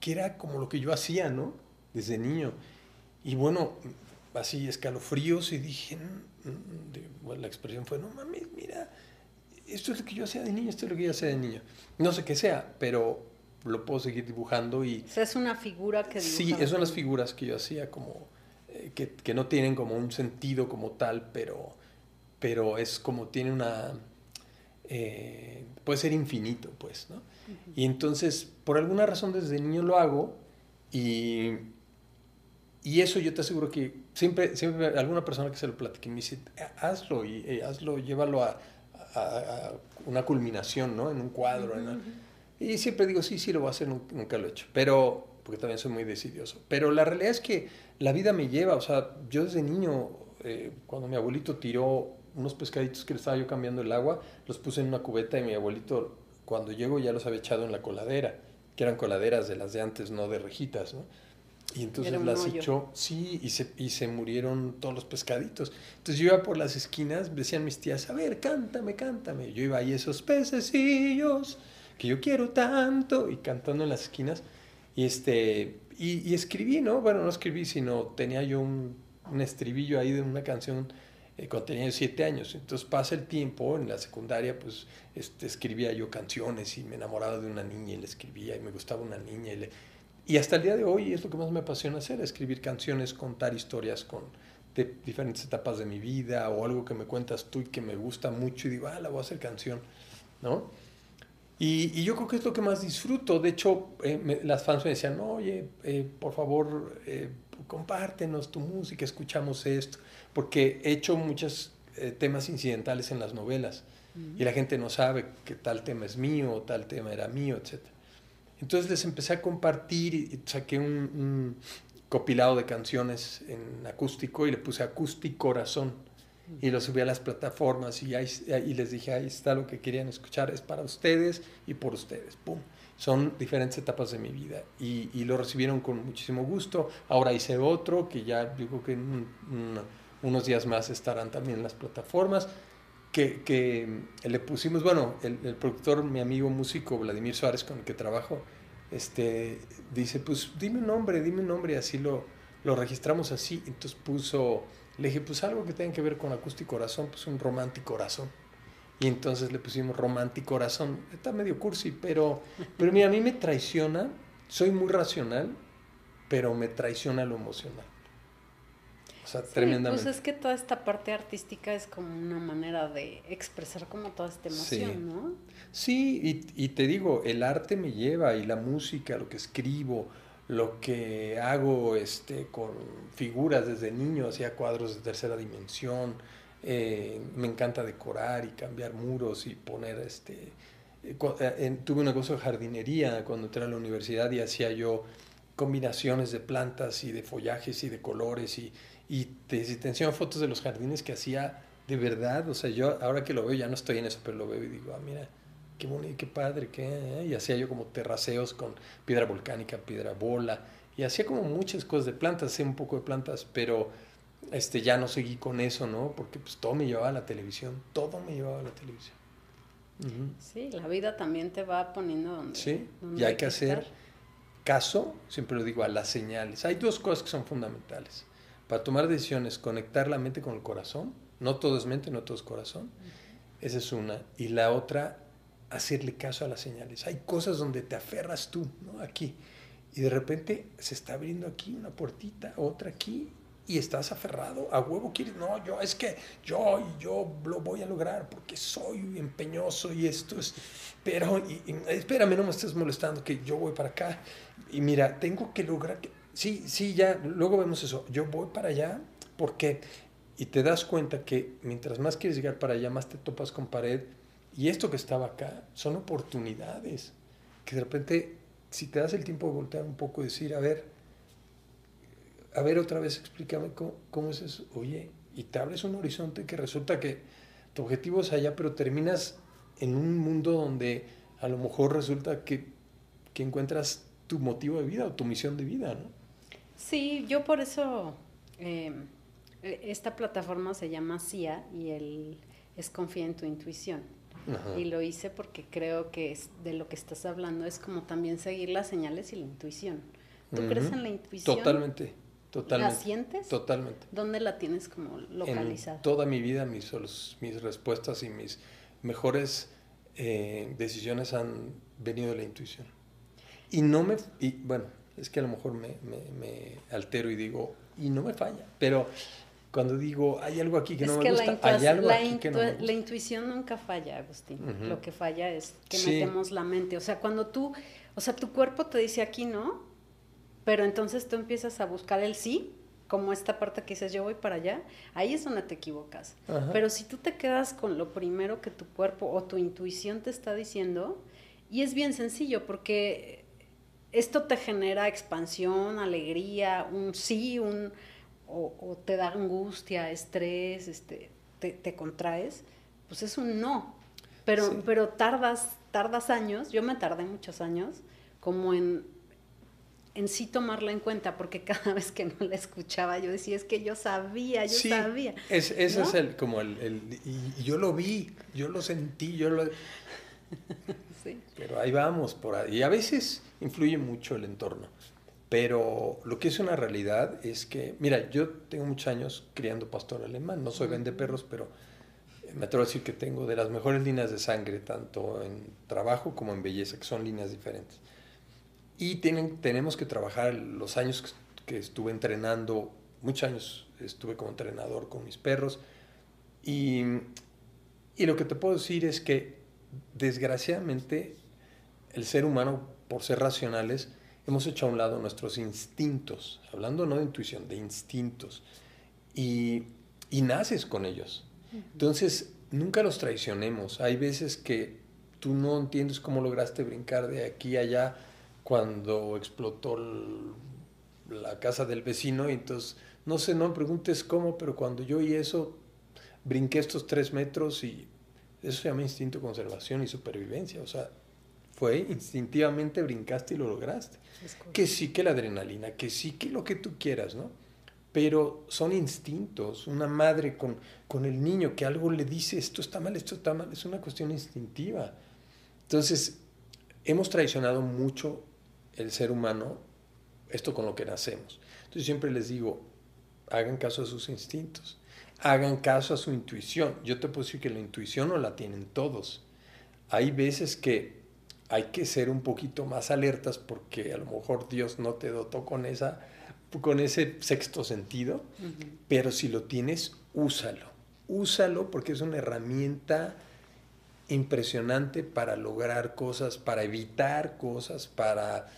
[SPEAKER 2] que era como lo que yo hacía, ¿no? Desde niño. Y bueno, así escalofríos y dije, mm, mm", bueno, la expresión fue, no mames, mira, esto es lo que yo hacía de niño, esto es lo que yo hacía de niño. No sé qué sea, pero lo puedo seguir dibujando y...
[SPEAKER 1] O sea, es una figura que
[SPEAKER 2] Sí, esas son las figuras que yo hacía como... Eh, que, que, no tienen como un sentido como tal, pero, pero es como tiene una... Eh, puede ser infinito, pues, ¿no? Y entonces, por alguna razón desde niño lo hago Y, y eso yo te aseguro que siempre, siempre alguna persona que se lo platique me dice, hazlo y, eh, hazlo, llévalo a, a, una culminación, ¿no? En un cuadro. Y siempre digo, sí, sí, lo voy a hacer, nunca lo he hecho. Pero, porque también soy muy decidioso. Pero la realidad es que la vida me lleva, o sea, yo desde niño, eh, cuando mi abuelito tiró unos pescaditos que le estaba yo cambiando el agua, los puse en una cubeta y mi abuelito, cuando llegó, ya los había echado en la coladera, que eran coladeras de las de antes, no de rejitas, ¿no? Y entonces las echó, sí, y se, y se murieron todos los pescaditos. Entonces yo iba por las esquinas, decían mis tías, a ver, cántame, cántame. Yo iba ahí esos pececillos que yo quiero tanto, y cantando en las esquinas. Y, este, y, escribí, ¿no? Bueno, no escribí, sino tenía yo un, un estribillo ahí de una canción eh, cuando tenía siete años. Entonces pasa el tiempo, en la secundaria, pues este, escribía yo canciones y me enamoraba de una niña y le escribía y me gustaba una niña y le y hasta el día de hoy es lo que más me apasiona hacer, escribir canciones, contar historias con, de diferentes etapas de mi vida o algo que me cuentas tú y que me gusta mucho y digo, ah, la voy a hacer canción, ¿no? Y, y yo creo que es lo que más disfruto. De hecho, eh, las fans me decían, oye, eh, por favor, eh, compártenos tu música, escuchamos esto, porque he hecho muchos temas incidentales en las novelas y la gente no sabe que tal tema es mío, tal tema era mío, etcétera. Entonces les empecé a compartir y saqué un, copilado de canciones en acústico y le puse acústico corazón y lo subí a las plataformas y, ahí, y les dije, ahí está lo que querían escuchar, es para ustedes y por ustedes. ¡Pum! Son diferentes etapas de mi vida y, lo recibieron con muchísimo gusto. Ahora hice otro que ya digo que unos días más estarán también en las plataformas que, le pusimos, bueno, el, el, productor, mi amigo músico Vladimir Suárez, con el que trabajo, este, dice, pues dime un nombre, dime un nombre, y así lo, lo registramos así. Entonces puso, le dije, pues algo que tenga que ver con acústico corazón, pues un romántico corazón. Y entonces le pusimos romántico corazón. Está medio cursi, pero, pero mira, a mí me traiciona, soy muy racional, pero me traiciona lo emocional. O sea, tremendamente.
[SPEAKER 1] Pues es que toda esta parte artística es como una manera de expresar como toda esta emoción, ¿no?
[SPEAKER 2] Sí, y, y, te digo, el arte me lleva y la música, lo que escribo, lo que hago este, con figuras desde niño, hacía cuadros de tercera dimensión, eh, me encanta decorar y cambiar muros y poner este... Eh, eh, tuve un negocio de jardinería cuando entré a la universidad y hacía yo combinaciones de plantas y de follajes y de colores y, y te, te fotos de los jardines que hacía de verdad, o sea, yo ahora que lo veo ya no estoy en eso, pero lo veo y digo, ah, mira, qué bonito, qué padre, qué, ¿eh? y hacía yo como terraceos con piedra volcánica, piedra bola, y hacía como muchas cosas de plantas, hacía un poco de plantas, pero este, ya no seguí con eso, ¿no? Porque pues todo me llevaba a la televisión, todo me llevaba a la televisión.
[SPEAKER 1] Sí, la vida también te va poniendo donde.
[SPEAKER 2] Sí, y hay que hacer caso, siempre lo digo, a las señales. Hay dos cosas que son fundamentales para tomar decisiones, conectar la mente con el corazón. No todo es mente, no todo es corazón. Esa es una. Y la otra, hacerle caso a las señales. Hay cosas donde te aferras tú, ¿no? Aquí. Y de repente se está abriendo aquí una puertita, otra aquí, y estás aferrado. A huevo quieres, no, yo, es que yo, yo lo voy a lograr porque soy empeñoso y esto es. Pero, y, espérame, no me estés molestando, que yo voy para acá. Y mira, tengo que lograr que sí, sí, ya, luego vemos eso. Yo voy para allá porque, y te das cuenta que mientras más quieres llegar para allá, más te topas con pared. Y esto que estaba acá son oportunidades. Que de repente, si te das el tiempo de voltear un poco y decir, a ver, a ver otra vez, explícame cómo, cómo es eso. Oye, y te abres un horizonte que resulta que tu objetivo es allá, pero terminas en un mundo donde a lo mejor resulta que, que encuentras tu motivo de vida o tu misión de vida, ¿no?
[SPEAKER 1] Sí, yo por eso, em, e, esta plataforma se llama CIA y él es Confía en tu intuición. Y lo hice porque creo que es de lo que estás hablando es como también seguir las señales y la intuición. ¿Tú crees en la intuición?
[SPEAKER 2] Totalmente, totalmente.
[SPEAKER 1] ¿La sientes?
[SPEAKER 2] Totalmente.
[SPEAKER 1] ¿Dónde la tienes como localizada?
[SPEAKER 2] En toda mi vida mis, mis respuestas y mis mejores eh, decisiones han venido de la intuición. Y no me, y bueno, es que a lo mejor me, me, altero y digo, y no me falla, pero cuando digo, hay algo aquí que no me gusta, hay algo aquí que no me gusta.
[SPEAKER 1] La intuición nunca falla, Agustín. Lo que falla es que metemos la mente. O sea, cuando tú, o sea, tu cuerpo te dice aquí no, pero entonces tú empiezas a buscar el sí, como esta parte que dices, yo voy para allá, ahí es donde te equivocas. Pero si tú te quedas con lo primero que tu cuerpo o tu intuición te está diciendo, y es bien sencillo, porque esto te genera expansión, alegría, un sí, un, o, te da angustia, estrés, este, te, contraes, pues es un no. Pero, pero tardas, tardas años, yo me tardé muchos años, como en en sí tomarla en cuenta, porque cada vez que no la escuchaba yo decía, es que yo sabía, yo sabía.
[SPEAKER 2] Es, ese es el, como el, y, yo lo vi, yo lo sentí, yo lo... sí. Pero ahí vamos, por ahí. Y a veces influye mucho el entorno. Pero lo que es una realidad es que, mira, yo tengo muchos años criando pastor alemán, no soy vende perros, pero me atrevo a decir que tengo de las mejores líneas de sangre, tanto en trabajo como en belleza, que son líneas diferentes. Y tienen, tenemos que trabajar los años que estuve entrenando, muchos años estuve como entrenador con mis perros. Y, y lo que te puedo decir es que desgraciadamente el ser humano, por ser racionales, hemos hecho a un lado nuestros instintos, hablando no de intuición, de instintos, y, y naces con ellos. Entonces, nunca los traicionemos. Hay veces que tú no entiendes cómo lograste brincar de aquí a allá cuando explotó la casa del vecino y entonces, no sé, no me preguntes cómo, pero cuando yo y eso, brinqué estos tres metros y eso se llama instinto de conservación y supervivencia, o sea, fue instintivamente brincaste y lo lograste. Que sí que la adrenalina, que sí que lo que tú quieras, ¿no? Pero son instintos. Una madre con, con el niño que algo le dice, esto está mal, esto está mal, es una cuestión instintiva. Entonces, hemos traicionado mucho el ser humano esto con lo que nacemos. Entonces siempre les digo, hagan caso a sus instintos, hagan caso a su intuición. Yo te puedo decir que la intuición no la tienen todos. Hay veces que hay que ser un poquito más alertas porque a lo mejor Dios no te dotó con, esa, con ese sexto sentido, pero si lo tienes, úsalo. Úsalo porque es una herramienta impresionante para lograr cosas, para evitar cosas, para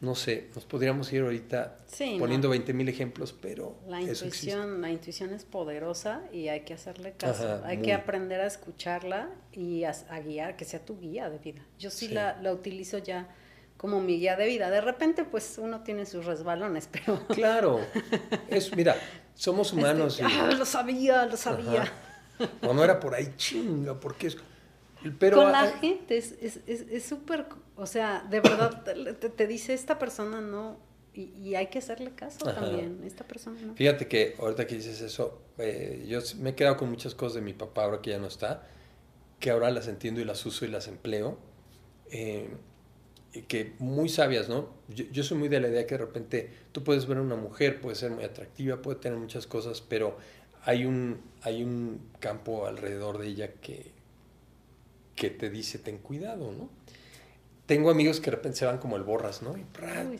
[SPEAKER 2] no sé, nos podríamos ir ahorita poniendo 20 mil ejemplos, pero
[SPEAKER 1] la intuición, la intuición es poderosa y hay que hacerle caso, hay que aprender a escucharla y a, guiar, que sea tu guía de vida. Yo sí, La, la, utilizo ya como mi guía de vida. De repente, pues uno tiene sus resbalones, pero
[SPEAKER 2] claro, es mira, somos este, humanos.
[SPEAKER 1] ah, lo sabía, lo sabía.
[SPEAKER 2] O no era por ahí chinga, porque es
[SPEAKER 1] con la gente es súper, o sea, de verdad te, dice esta persona no, y, hay que hacerle caso también, esta persona no.
[SPEAKER 2] Fíjate que ahorita que dices eso, eh, yo me he quedado con muchas cosas de mi papá ahora que ya no está, que ahora las entiendo y las uso y las empleo, eh, que muy sabias, ¿no? Yo, yo, soy muy de la idea que de repente tú puedes ver a una mujer, puede ser muy atractiva, puede tener muchas cosas, pero hay un, hay un campo alrededor de ella que que te dice ten cuidado, ¿no? Tengo amigos que de repente se van como el borras, ¿no?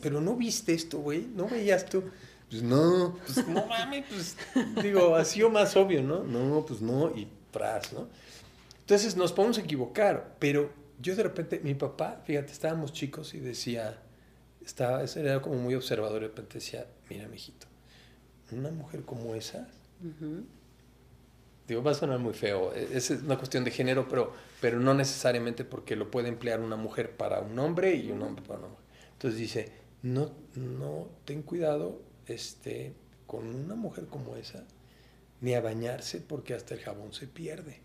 [SPEAKER 2] pero no viste esto, güey, no veías tú. Pues no, pues no mames, pues digo, ha sido más obvio, ¿no? No, pues no, y pras, ¿no? Entonces nos podemos equivocar, pero yo de repente, mi papá, fíjate, estábamos chicos y decía, estaba, era como muy observador, de repente decía, mira, mijito, una mujer como esa, digo, va a sonar muy feo, e, es una cuestión de género, pero, pero no necesariamente porque lo puede emplear una mujer para un hombre y un hombre para una mujer. Entonces dice, no, no, ten cuidado este, con una mujer como esa, ni a bañarse porque hasta el jabón se pierde.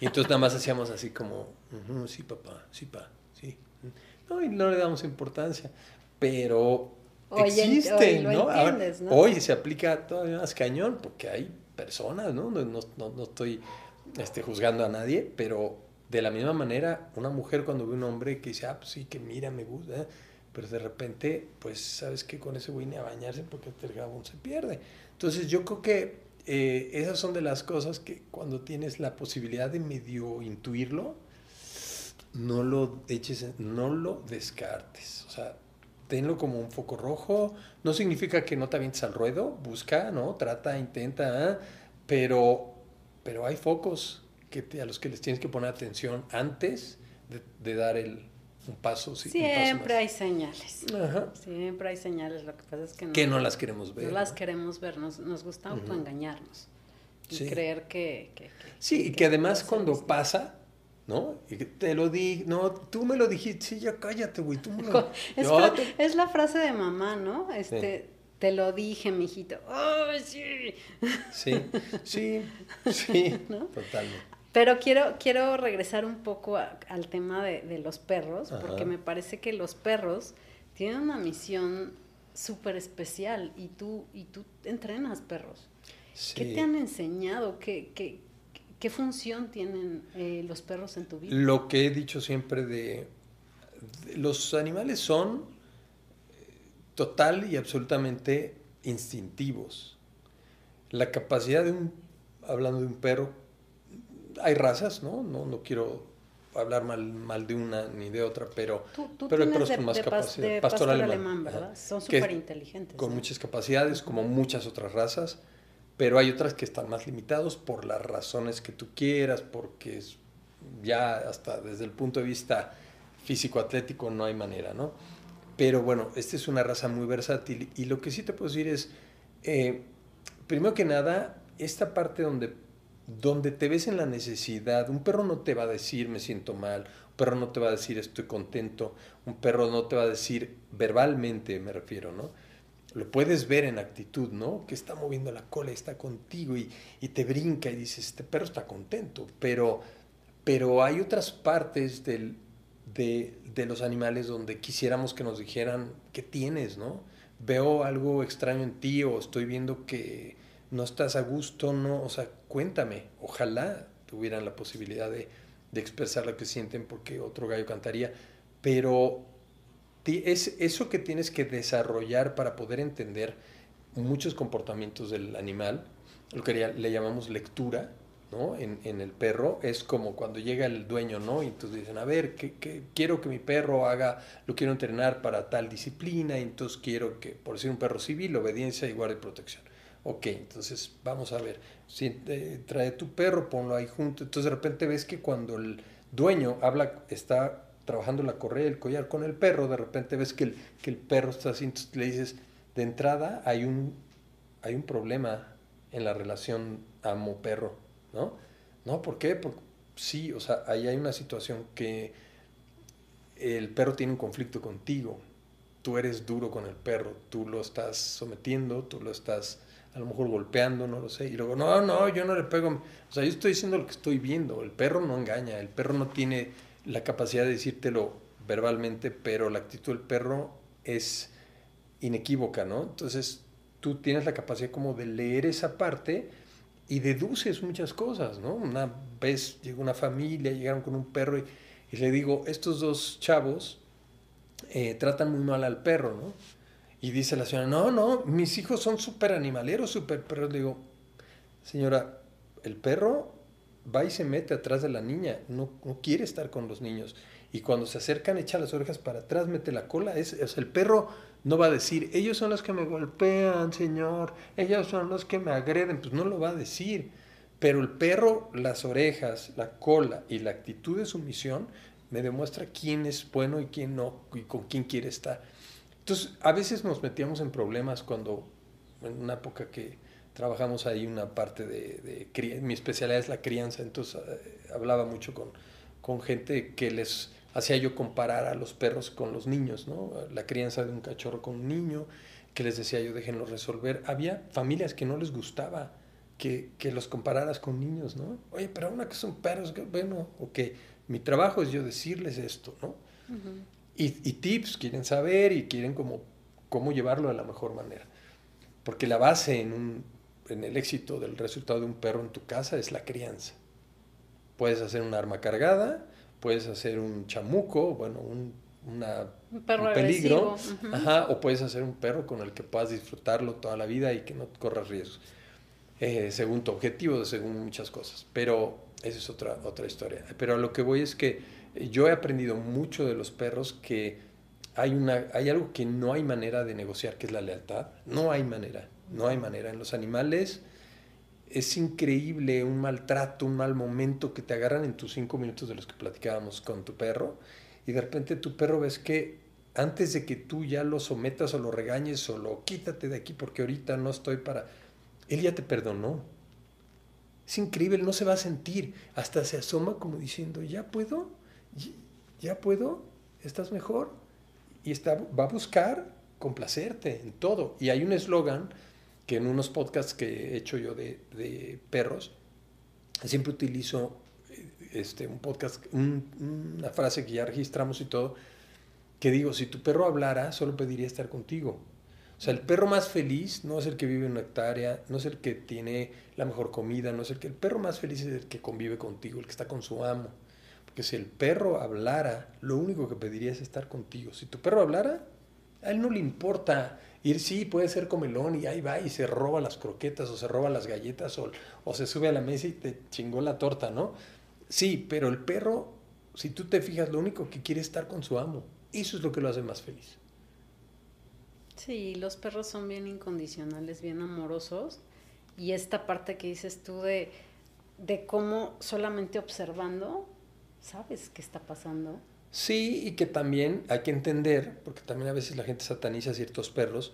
[SPEAKER 2] Y entonces nada más hacíamos así como, sí papá, sí pa, sí. No, y no le damos importancia, pero existe, ¿no? ¿no? Hoy se aplica todavía más cañón porque hay personas, ¿no? No, no, estoy este, juzgando a nadie, pero de la misma manera, una mujer cuando ve un hombre que dice, ah, pues sí, que mira, me gusta, pero de repente, pues sabes que con ese güey ni a bañarse porque el jabón se pierde. Entonces yo creo que eh, esas son de las cosas que cuando tienes la posibilidad de medio intuirlo, no lo eches, no lo descartes. O sea, tenlo como un foco rojo. No significa que no te avientes al ruedo, busca, ¿no? Trata, intenta, ¿eh? pero, pero hay focos que a los que les tienes que poner atención antes de, dar el, un paso. Sí,
[SPEAKER 1] Siempre hay señales. Siempre hay señales. Lo que pasa es que
[SPEAKER 2] no, que no las queremos ver.
[SPEAKER 1] No las queremos ver. Nos, nos gusta autoengañarnos. Y creer que,
[SPEAKER 2] Sí, y que además cuando pasa, ¿no? Y te lo di, no, tú me lo dijiste, sí, ya cállate, güey, tú me lo...
[SPEAKER 1] es, es la frase de mamá, ¿no? Este, te lo dije, mijito. ¡Oh, sí!
[SPEAKER 2] Sí, sí, sí, totalmente.
[SPEAKER 1] Pero quiero, quiero regresar un poco al tema de, los perros, porque me parece que los perros tienen una misión súper especial y tú, y tú entrenas perros. ¿Qué te han enseñado? ¿Qué, qué, qué función tienen eh, los perros en tu vida?
[SPEAKER 2] Lo que he dicho siempre de, los animales son eh, total y absolutamente instintivos. La capacidad de un, hablando de un perro, hay razas, ¿no? No, no quiero hablar mal, mal de una ni de otra, pero, pero hay perros con más capacidad.
[SPEAKER 1] pastor, alemán, ¿verdad? Son súper inteligentes.
[SPEAKER 2] Con ¿eh? muchas capacidades, como muchas otras razas, pero hay otras que están más limitados por las razones que tú quieras, porque ya hasta desde el punto de vista físico-atlético no hay manera, ¿no? Pero bueno, esta es una raza muy versátil y lo que sí te puedo decir es, eh, primero que nada, esta parte donde donde te ves en la necesidad. Un perro no te va a decir me siento mal, un perro no te va a decir estoy contento, un perro no te va a decir verbalmente, me refiero, ¿no? Lo puedes ver en actitud, ¿no? Que está moviendo la cola, está contigo y, te brinca y dices, este perro está contento, pero, pero hay otras partes del, de, de los animales donde quisiéramos que nos dijeran qué tienes, ¿no? Veo algo extraño en ti o estoy viendo que no estás a gusto, no, o sea, cuéntame, ojalá tuvieran la posibilidad de, expresar lo que sienten porque otro gallo cantaría, pero es eso que tienes que desarrollar para poder entender muchos comportamientos del animal, lo que le llamamos lectura, ¿no? En, el perro es como cuando llega el dueño, ¿no? Y entonces dicen, a ver, que, quiero que mi perro haga, lo quiero entrenar para tal disciplina, y entonces quiero que, por ser un perro civil, obediencia y guardia y protección. Ok, entonces vamos a ver, si eh, trae tu perro, ponlo ahí junto. Entonces de repente ves que cuando el dueño habla, está trabajando la correa, el collar con el perro, de repente ves que el, que el perro está así, entonces le dices, de entrada hay un, hay un problema en la relación amo-perro, ¿no? ¿No? ¿Por qué? Porque sí, o sea, ahí hay una situación que el perro tiene un conflicto contigo, tú eres duro con el perro, tú lo estás sometiendo, tú lo estás a lo mejor golpeando, no lo sé. Y luego, no, no, yo no le pego. O sea, yo estoy diciendo lo que estoy viendo. El perro no engaña, el perro no tiene la capacidad de decírtelo verbalmente, pero la actitud del perro es inequívoca, ¿no? Entonces, tú tienes la capacidad como de leer esa parte y deduces muchas cosas, ¿no? Una vez llegó una familia, llegaron con un perro y, le digo, estos dos chavos eh, tratan muy mal al perro, ¿no? Y dice la señora, no, no, mis hijos son súper animaleros, súper perros. Le digo, señora, el perro va y se mete atrás de la niña, no, no, quiere estar con los niños. Y cuando se acercan, echa las orejas para atrás, mete la cola. Es, el perro no va a decir, ellos son los que me golpean, señor, ellos son los que me agreden, pues no lo va a decir. Pero el perro, las orejas, la cola y la actitud de sumisión me demuestra quién es bueno y quién no, y con quién quiere estar. Entonces, a veces nos metíamos en problemas cuando, en una época que trabajamos ahí una parte de, mi especialidad es la crianza, entonces eh, hablaba mucho con, con gente que les hacía yo comparar a los perros con los niños, ¿no? La crianza de un cachorro con un niño, que les decía yo, déjenlo resolver. Había familias que no les gustaba que, que los compararas con niños, ¿no? Oye, pero una que son perros, bueno, ok, mi trabajo es yo decirles esto, ¿no? y, tips, quieren saber y quieren como, cómo llevarlo de la mejor manera. Porque la base en, un, en el éxito del resultado de un perro en tu casa es la crianza. Puedes hacer un arma cargada, puedes hacer un chamuco, bueno, un, una,
[SPEAKER 1] perro
[SPEAKER 2] peligro, ajá, o puedes hacer un perro con el que puedas disfrutarlo toda la vida y que no corras riesgos, eh, según tu objetivo, según muchas cosas. Pero esa es otra, otra historia. Pero a lo que voy es que yo he aprendido mucho de los perros que hay, una, hay algo que no hay manera de negociar, que es la lealtad. No hay manera, no hay manera. En los animales es increíble un maltrato, un mal momento que te agarran en tus cinco minutos de los que platicábamos con tu perro y de repente tu perro ves que antes de que tú ya lo sometas o lo regañes o lo quítate de aquí porque ahorita no estoy para... Él ya te perdonó. Es increíble, no se va a sentir. Hasta se asoma como diciendo, ya puedo, ya puedo, estás mejor. Y está, va a buscar complacerte en todo. Y hay un eslogan que en unos podcasts que he hecho yo de, perros, siempre utilizo este, un podcast, una frase que ya registramos y todo, que digo, si tu perro hablara, solo pediría estar contigo. O sea, el perro más feliz no es el que vive en una hectárea, no es el que tiene la mejor comida, no es el que... El perro más feliz es el que convive contigo, el que está con su amo. Porque si el perro hablara, lo único que pediría es estar contigo. Si tu perro hablara, a él no le importa ir, sí, puede ser comelón y ahí va y se roba las croquetas o se roba las galletas o, o se sube a la mesa y te chingó la torta, ¿no? Sí, pero el perro, si tú te fijas, lo único que quiere es estar con su amo. Eso es lo que lo hace más feliz.
[SPEAKER 1] Sí, los perros son bien incondicionales, bien amorosos. Y esta parte que dices tú de, de cómo solamente observando, sabes qué está pasando.
[SPEAKER 2] Sí, y que también hay que entender, porque también a veces la gente sataniza a ciertos perros,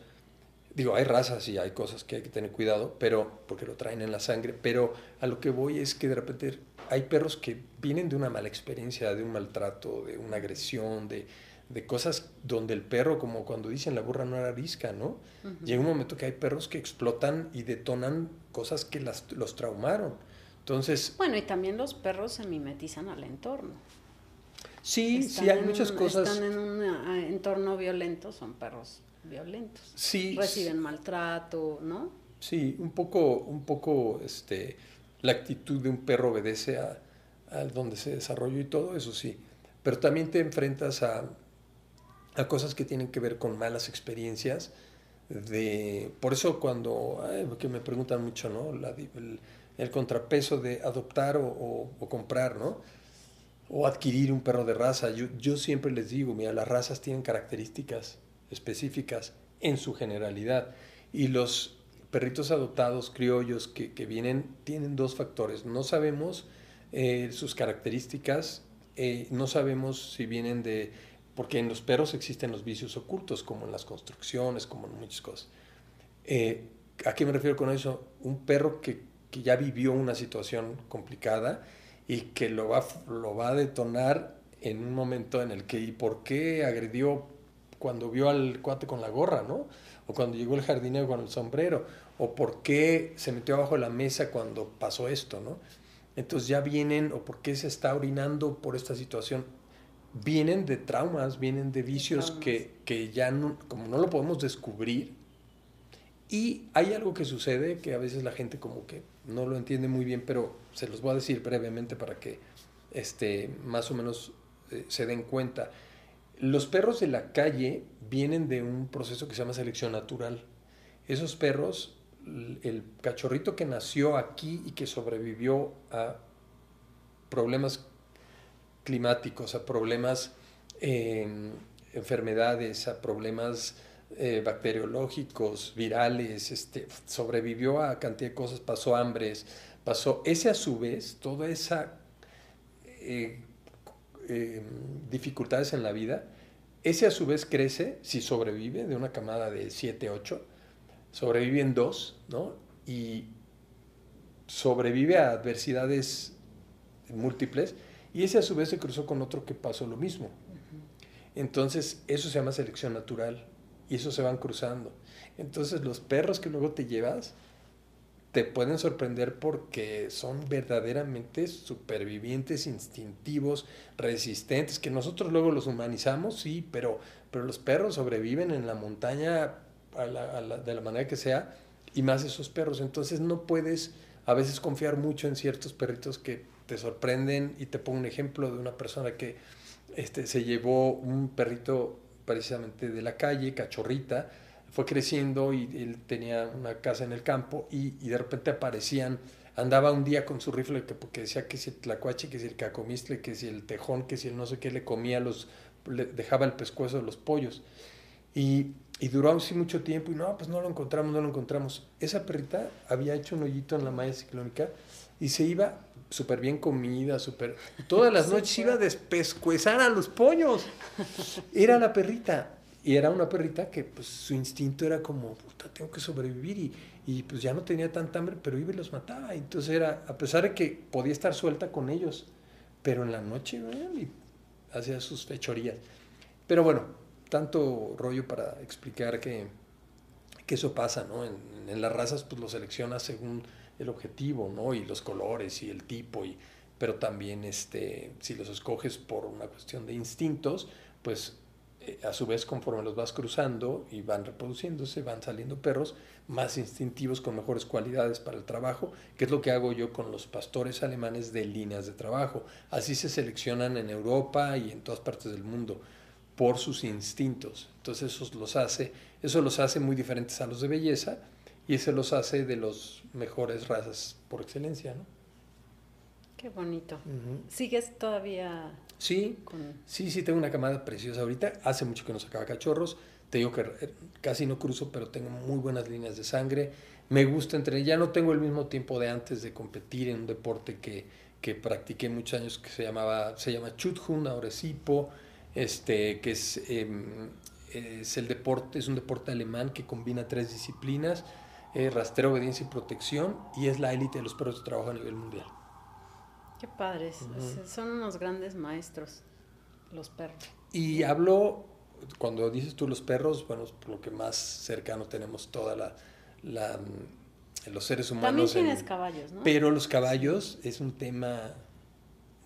[SPEAKER 2] digo, hay razas y hay cosas que hay que tener cuidado, pero porque lo traen en la sangre, pero a lo que voy es que de repente hay perros que vienen de una mala experiencia, de un maltrato, de una agresión, de, de cosas donde el perro, como cuando dicen la burra no era arisca, ¿no? Llega un momento que hay perros que explotan y detonan cosas que las, los traumaron. Entonces...
[SPEAKER 1] Bueno, y también los perros se mimetizan al entorno.
[SPEAKER 2] Sí, sí, hay muchas cosas.
[SPEAKER 1] Están en un eh, entorno violento, son perros violentos.
[SPEAKER 2] Sí.
[SPEAKER 1] Reciben maltrato, ¿no?
[SPEAKER 2] Sí, un poco, un poco, este, la actitud de un perro obedece a, donde se desarrolló y todo, eso sí. Pero también te enfrentas a, a cosas que tienen que ver con malas experiencias. De, por eso cuando, que me preguntan mucho, ¿no? el, contrapeso de adoptar o, o, comprar, ¿no? O adquirir un perro de raza. Yo, yo siempre les digo, mira, las razas tienen características específicas en su generalidad. Y los perritos adoptados criollos que, vienen tienen dos factores. No sabemos eh, sus características, eh, no sabemos si vienen de... Porque en los perros existen los vicios ocultos, como en las construcciones, como en muchas cosas. Eh, ¿A qué me refiero con eso? Un perro que, que, ya vivió una situación complicada y que lo va, lo va a detonar en un momento en el que, ¿y por qué agredió cuando vio al cuate con la gorra, ¿no? O cuando llegó el jardinero con el sombrero, o por qué se metió abajo de la mesa cuando pasó esto, ¿no? Entonces ya vienen, o por qué se está orinando por esta situación. Vienen de traumas, vienen de vicios que, que, ya no, como no lo podemos descubrir. Y hay algo que sucede que a veces la gente como que no lo entiende muy bien, pero se los voy a decir brevemente para que este, más o menos eh, se den cuenta. Los perros de la calle vienen de un proceso que se llama selección natural. Esos perros, el cachorrito que nació aquí y que sobrevivió a problemas climáticos, a problemas, eh, enfermedades, a problemas eh, bacteriológicos, virales, este, sobrevivió a cantidad de cosas, pasó hambres, pasó ese a su vez, toda esa eh, eh, dificultades en la vida, ese a su vez crece, si sobrevive de una camada de 7, 8, sobrevive en dos, ¿no? Y sobrevive a adversidades múltiples, y ese a su vez se cruzó con otro que pasó lo mismo. Entonces, eso se llama selección natural, y eso se van cruzando. Entonces, los perros que luego te llevas, te pueden sorprender porque son verdaderamente supervivientes, instintivos, resistentes, que nosotros luego los humanizamos, sí, pero, pero los perros sobreviven en la montaña de la manera que sea, y más esos perros. Entonces no puedes a veces confiar mucho en ciertos perritos que te sorprenden, y te pongo un ejemplo de una persona que este, se llevó un perrito precisamente de la calle, cachorrita, fue creciendo y él tenía una casa en el campo y, de repente aparecían, andaba un día con su rifle que, porque decía que si el tlacuache, que si el cacomistle, que si el tejón, que si el no sé qué, le comía los, le dejaba el pescuezo de los pollos. Y, y duró así mucho tiempo y no, pues no lo encontramos, no lo encontramos. Esa perrita había hecho un hoyito en la malla ciclónica Y se iba súper bien comida, súper... Todas las noches iba a despescuezar a los pollos. Era la perrita. Y era una perrita que pues su instinto era como, puta, tengo que sobrevivir y, y pues ya no tenía tanta hambre, pero iba y los mataba. Entonces era, a pesar de que podía estar suelta con ellos, pero en la noche hacía sus fechorías. Pero bueno, tanto rollo para explicar que, que eso pasa, ¿no? En, en, las razas pues lo seleccionas según el objetivo, ¿no? Y los colores y el tipo, y, pero también este, si los escoges por una cuestión de instintos, pues eh, a su vez conforme los vas cruzando y van reproduciéndose, van saliendo perros más instintivos con mejores cualidades para el trabajo, que es lo que hago yo con los pastores alemanes de líneas de trabajo. Así se seleccionan en Europa y en todas partes del mundo por sus instintos. Entonces eso los hace, eso los hace muy diferentes a los de belleza y eso los hace de los mejores razas por excelencia, ¿no?
[SPEAKER 1] Qué bonito. ¿Sigues todavía
[SPEAKER 2] Sí, sí, sí, tengo una camada preciosa ahorita. Hace mucho que no sacaba cachorros. Te digo que eh, casi no cruzo, pero tengo muy buenas líneas de sangre. Me gusta entrenar. Ya no tengo el mismo tiempo de antes de competir en un deporte que, que practiqué muchos años que se llamaba se llama Chuthun, ahora es Hipo, este, que es, em, es, el deporte, es un deporte alemán que combina tres disciplinas, eh, rastreo, obediencia y protección, y es la élite de los perros de trabajo a nivel mundial.
[SPEAKER 1] Qué padres, son unos grandes maestros los perros.
[SPEAKER 2] Y hablo, cuando dices tú los perros, bueno, por lo que más cercano tenemos toda la, la los seres humanos.
[SPEAKER 1] También tienes caballos, ¿no?
[SPEAKER 2] Pero los caballos es un tema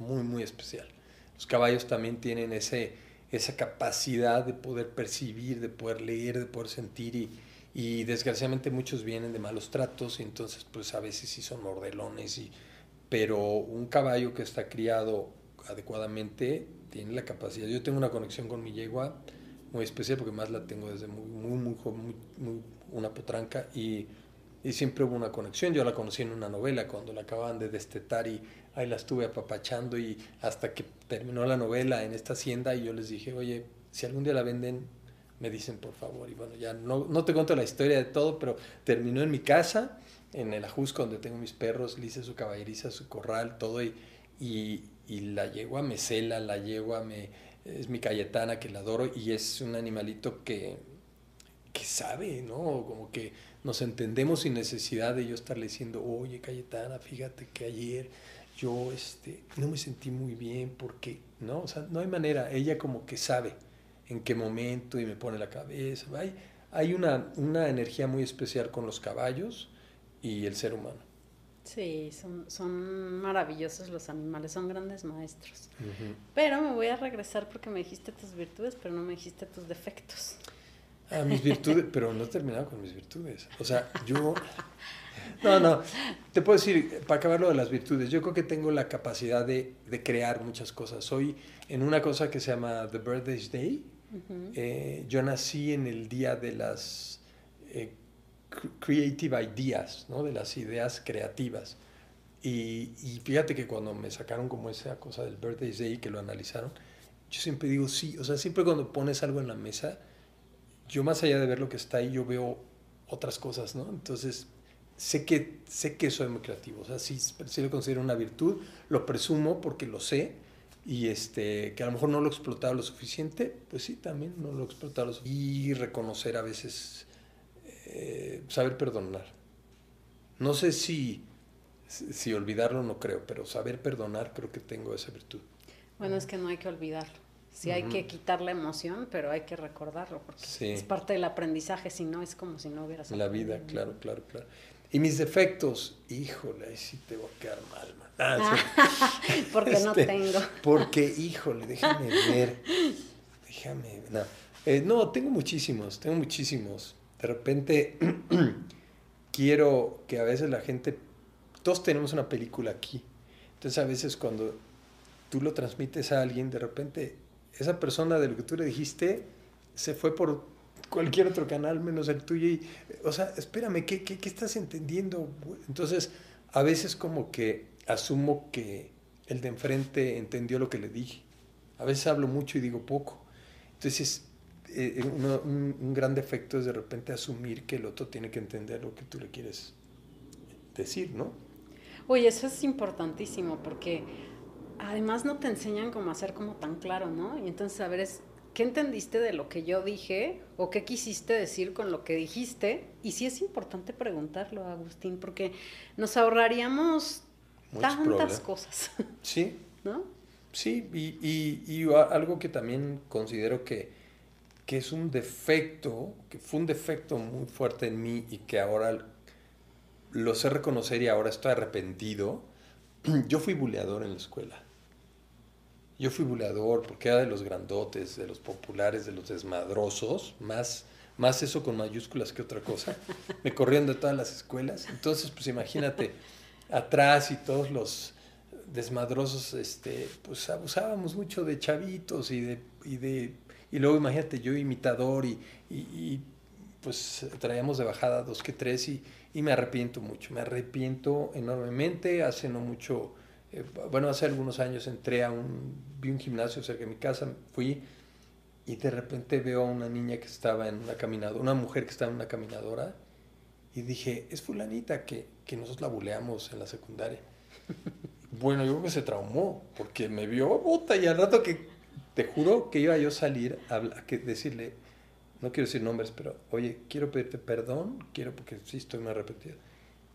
[SPEAKER 2] muy, muy especial. Los caballos también tienen ese, esa capacidad de poder percibir, de poder leer, de poder sentir y, y desgraciadamente muchos vienen de malos tratos y entonces pues a veces sí son mordelones y pero un caballo que está criado adecuadamente tiene la capacidad. Yo tengo una conexión con mi yegua muy especial porque más la tengo desde muy, muy, muy joven, muy, una potranca y, y, siempre hubo una conexión. Yo la conocí en una novela cuando la acababan de destetar y ahí la estuve apapachando y hasta que terminó la novela en esta hacienda y yo les dije, oye, si algún día la venden, me dicen por favor. Y bueno, ya no, no te cuento la historia de todo, pero terminó en mi casa en el Ajusco donde tengo mis perros, hice su caballeriza, su corral, todo, y, y, y, la yegua me cela, la yegua me, es mi Cayetana que la adoro, y es un animalito que, que sabe, ¿no? Como que nos entendemos sin necesidad de yo estarle diciendo, oye Cayetana, fíjate que ayer yo este, no me sentí muy bien porque, ¿no? O sea, no hay manera, ella como que sabe en qué momento y me pone la cabeza, hay, hay una, una energía muy especial con los caballos, y el ser humano.
[SPEAKER 1] Sí, son, son maravillosos los animales, son grandes maestros. Pero me voy a regresar porque me dijiste tus virtudes, pero no me dijiste tus defectos.
[SPEAKER 2] Ah, mis virtudes, pero no he terminado con mis virtudes. O sea, yo... No, no, te puedo decir, para acabar lo de las virtudes, yo creo que tengo la capacidad de, de crear muchas cosas. Soy en una cosa que se llama The Birthday's Day. Eh, yo nací en el día de las eh, creative ideas, ¿no? de las ideas creativas. Y, y, fíjate que cuando me sacaron como esa cosa del Birthday Day, que lo analizaron, yo siempre digo sí, o sea, siempre cuando pones algo en la mesa, yo más allá de ver lo que está ahí, yo veo otras cosas, ¿no? Entonces, sé que, sé que soy muy creativo, o sea, sí, sí lo considero una virtud, lo presumo porque lo sé, y este, que a lo mejor no lo he explotado lo suficiente, pues sí, también no lo suficiente. Y reconocer a veces eh, saber perdonar. No sé si, si olvidarlo, no creo, pero saber perdonar creo que tengo esa virtud.
[SPEAKER 1] Bueno, es que no hay que olvidarlo. Sí hay que quitar la emoción, pero hay que recordarlo, porque es parte del aprendizaje, si no es como si no hubieras
[SPEAKER 2] La vida, claro, claro, claro. Y mis defectos, híjole, ahí sí te voy a quedar mal, Ah,
[SPEAKER 1] porque no este, tengo.
[SPEAKER 2] Porque, híjole, déjame ver. Déjame, no. Eh, no, tengo muchísimos, tengo muchísimos de repente quiero que a veces la gente, todos tenemos una película aquí, entonces a veces cuando tú lo transmites a alguien, de repente esa persona de lo que tú le dijiste se fue por cualquier otro canal menos el tuyo y, o sea, espérame, ¿qué, qué, qué estás entendiendo? Entonces, a veces como que asumo que el de enfrente entendió lo que le dije. A veces hablo mucho y digo poco. Entonces, eh, un, gran defecto es de repente asumir que el otro tiene que entender lo que tú le quieres decir, ¿no?
[SPEAKER 1] Oye, eso es importantísimo porque además no te enseñan cómo hacer como tan claro, ¿no? Y entonces a ver, es, ¿qué entendiste de lo que yo dije o qué quisiste decir con lo que dijiste? Y sí es importante preguntarlo, Agustín, porque nos ahorraríamos tantas cosas.
[SPEAKER 2] Sí.
[SPEAKER 1] ¿No?
[SPEAKER 2] Sí, y, y, algo que también considero que, que es un defecto, que fue un defecto muy fuerte en mí y que ahora lo sé reconocer y ahora estoy arrepentido. Yo fui buleador en la escuela. Yo fui buleador porque era de los grandotes, de los populares, de los desmadrosos, más, más eso con mayúsculas que otra cosa. Me corrían de todas las escuelas. Entonces, pues imagínate, atrás y todos los desmadrosos, este, pues abusábamos mucho de chavitos y de, y de, y luego imagínate yo imitador y, y, pues traíamos de bajada dos que tres y, y, me arrepiento mucho, me arrepiento enormemente, hace no mucho, eh, bueno, hace algunos años entré a un, vi un gimnasio cerca de mi casa, fui y de repente veo a una niña que estaba en una caminadora, una mujer que estaba en una caminadora y dije, es fulanita que, que nosotros la buleamos en la secundaria. Bueno, yo creo que se traumó, porque me vio, puta, y al rato que te juro que iba yo a salir a, que decirle, no quiero decir nombres, pero oye, quiero pedirte perdón, quiero porque sí estoy muy arrepentido.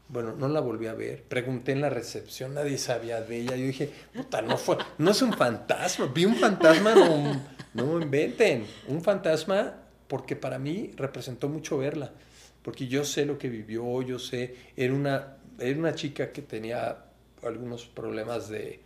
[SPEAKER 2] Bueno, no la volví a ver. Pregunté en la recepción, nadie sabía de ella. Yo dije, puta, no fue, no es un fantasma. Vi un fantasma, no, no inventen. Un fantasma porque para mí representó mucho verla. Porque yo sé lo que vivió, yo sé, era una, era una chica que tenía algunos problemas de,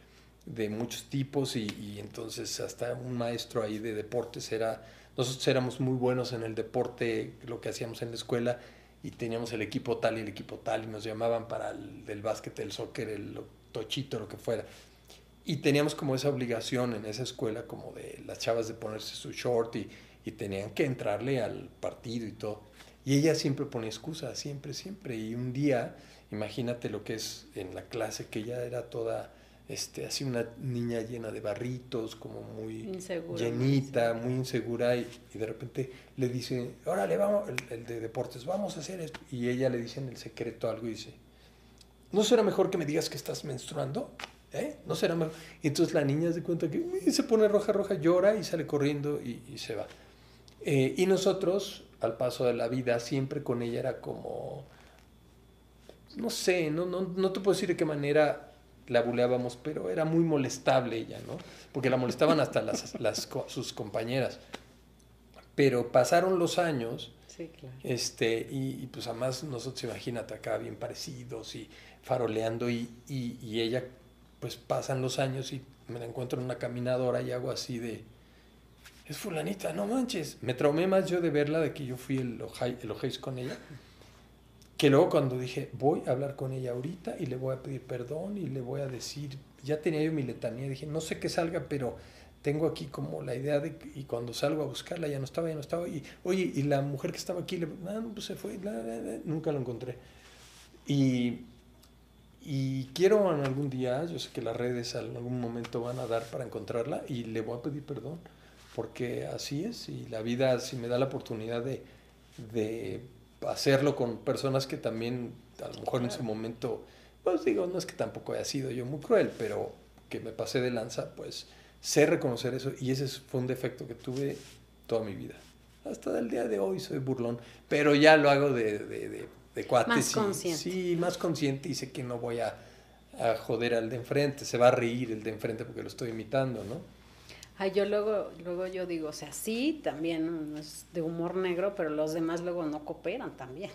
[SPEAKER 2] de muchos tipos y, entonces hasta un maestro ahí de deportes era, nosotros éramos muy buenos en el deporte, lo que hacíamos en la escuela y teníamos el equipo tal y el equipo tal y nos llamaban para el del básquet, el soccer, el tochito, lo que fuera. Y teníamos como esa obligación en esa escuela como de las chavas de ponerse su short y, y tenían que entrarle al partido y todo. Y ella siempre ponía excusas, siempre, siempre. Y un día Imagínate lo que es en la clase, que ella era toda, este, así una niña llena de barritos, como muy llenita, muy insegura, y, de repente le dice, órale, vamos, el, de deportes, vamos a hacer esto. Y ella le dice en el secreto algo y dice, ¿no será mejor que me digas que estás menstruando? ¿Eh? ¿No será mejor? Y entonces la niña se cuenta que se pone roja, roja, llora y sale corriendo y, se va. Eh, y nosotros, al paso de la vida, siempre con ella era como no sé, no, no, no te puedo decir de qué manera la buleábamos, pero era muy molestable ella, ¿no? Porque la molestaban hasta las, las, sus compañeras. Pero pasaron los años, este, y, pues además nosotros, imagínate, acá bien parecidos y faroleando, y, y, y, ella, pues pasan los años y me la encuentro en una caminadora y hago así de, es fulanita, no manches. Me traumé más yo de verla, de que yo fui el, el con ella que luego cuando dije, voy a hablar con ella ahorita y le voy a pedir perdón y le voy a decir, ya tenía yo mi letanía, dije, no sé qué salga, pero tengo aquí como la idea de, y cuando salgo a buscarla ya no estaba, ya no estaba, y oye, y la mujer que estaba aquí, le, ah, pues se fue, nunca lo encontré. Y, y quiero en algún día, yo sé que las redes en algún momento van a dar para encontrarla y le voy a pedir perdón, porque así es, y la vida si me da la oportunidad de, de hacerlo con personas que también a lo mejor en su momento, pues digo, no es que tampoco haya sido yo muy cruel, pero que me pasé de lanza, pues sé reconocer eso y ese fue un defecto que tuve toda mi vida. Hasta el día de hoy soy burlón, pero ya lo hago de, de, de, de cuates.
[SPEAKER 1] Más consciente.
[SPEAKER 2] Sí, más consciente y sé que no voy a, a joder al de enfrente, se va a reír el de enfrente porque lo estoy imitando, ¿no?
[SPEAKER 1] Ay, yo luego, luego yo digo, o sea, sí, también es de humor negro, pero los demás luego no cooperan también.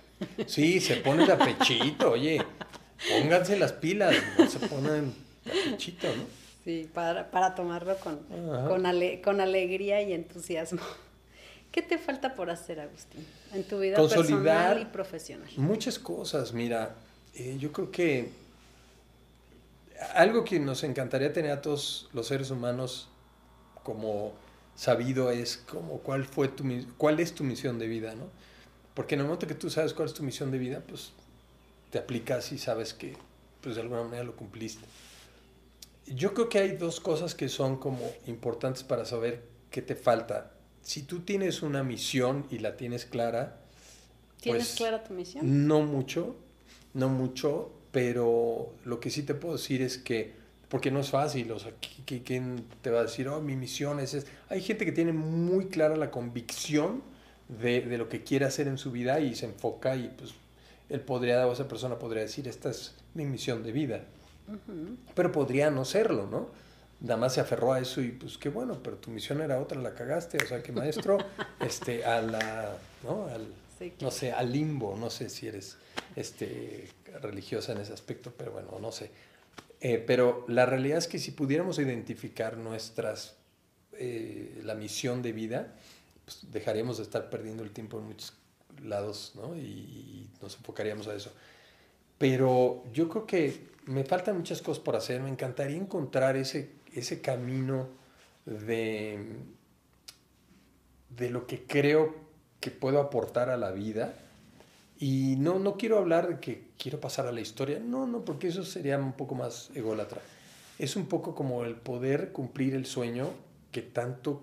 [SPEAKER 2] Sí, se ponen a pechito, oye, pónganse las pilas, no se ponen a pechito, ¿no?
[SPEAKER 1] Sí, para, para tomarlo con, con, con, alegría y entusiasmo. ¿Qué te falta por hacer, Agustín, en tu vida personal y profesional?
[SPEAKER 2] Muchas cosas, mira, eh, yo creo que algo que nos encantaría tener a todos los seres humanos como sabido es como cuál fue tu cuál es tu misión de vida, ¿no? Porque en el momento que tú sabes cuál es tu misión de vida, pues te aplicas y sabes que pues de alguna manera lo cumpliste. Yo creo que hay dos cosas que son como importantes para saber qué te falta. Si tú tienes una misión y la tienes clara,
[SPEAKER 1] ¿Tienes
[SPEAKER 2] pues,
[SPEAKER 1] clara tu misión?
[SPEAKER 2] No mucho, no mucho, pero lo que sí te puedo decir es que, porque no es fácil, o sea, ¿quién te va a decir, oh, mi misión es, es... Hay gente que tiene muy clara la convicción de, de, lo que quiere hacer en su vida y se enfoca y pues él podría, o esa persona podría decir, esta es mi misión de vida. Pero podría no serlo, ¿no? Nada más se aferró a eso y pues qué bueno, pero tu misión era otra, la cagaste, o sea que maestro, este, a la, ¿no? Al, no sé, al limbo, no sé si eres este, religiosa en ese aspecto, pero bueno, no sé. Eh, pero la realidad es que si pudiéramos identificar nuestras, eh, la misión de vida, pues dejaríamos de estar perdiendo el tiempo en muchos lados, ¿no? Y, nos enfocaríamos a eso. Pero yo creo que me faltan muchas cosas por hacer. Me encantaría encontrar ese, ese camino de, de lo que creo que puedo aportar a la vida. Y no, no quiero hablar de que quiero pasar a la historia. No, no, porque eso sería un poco más ególatra. Es un poco como el poder cumplir el sueño que tanto...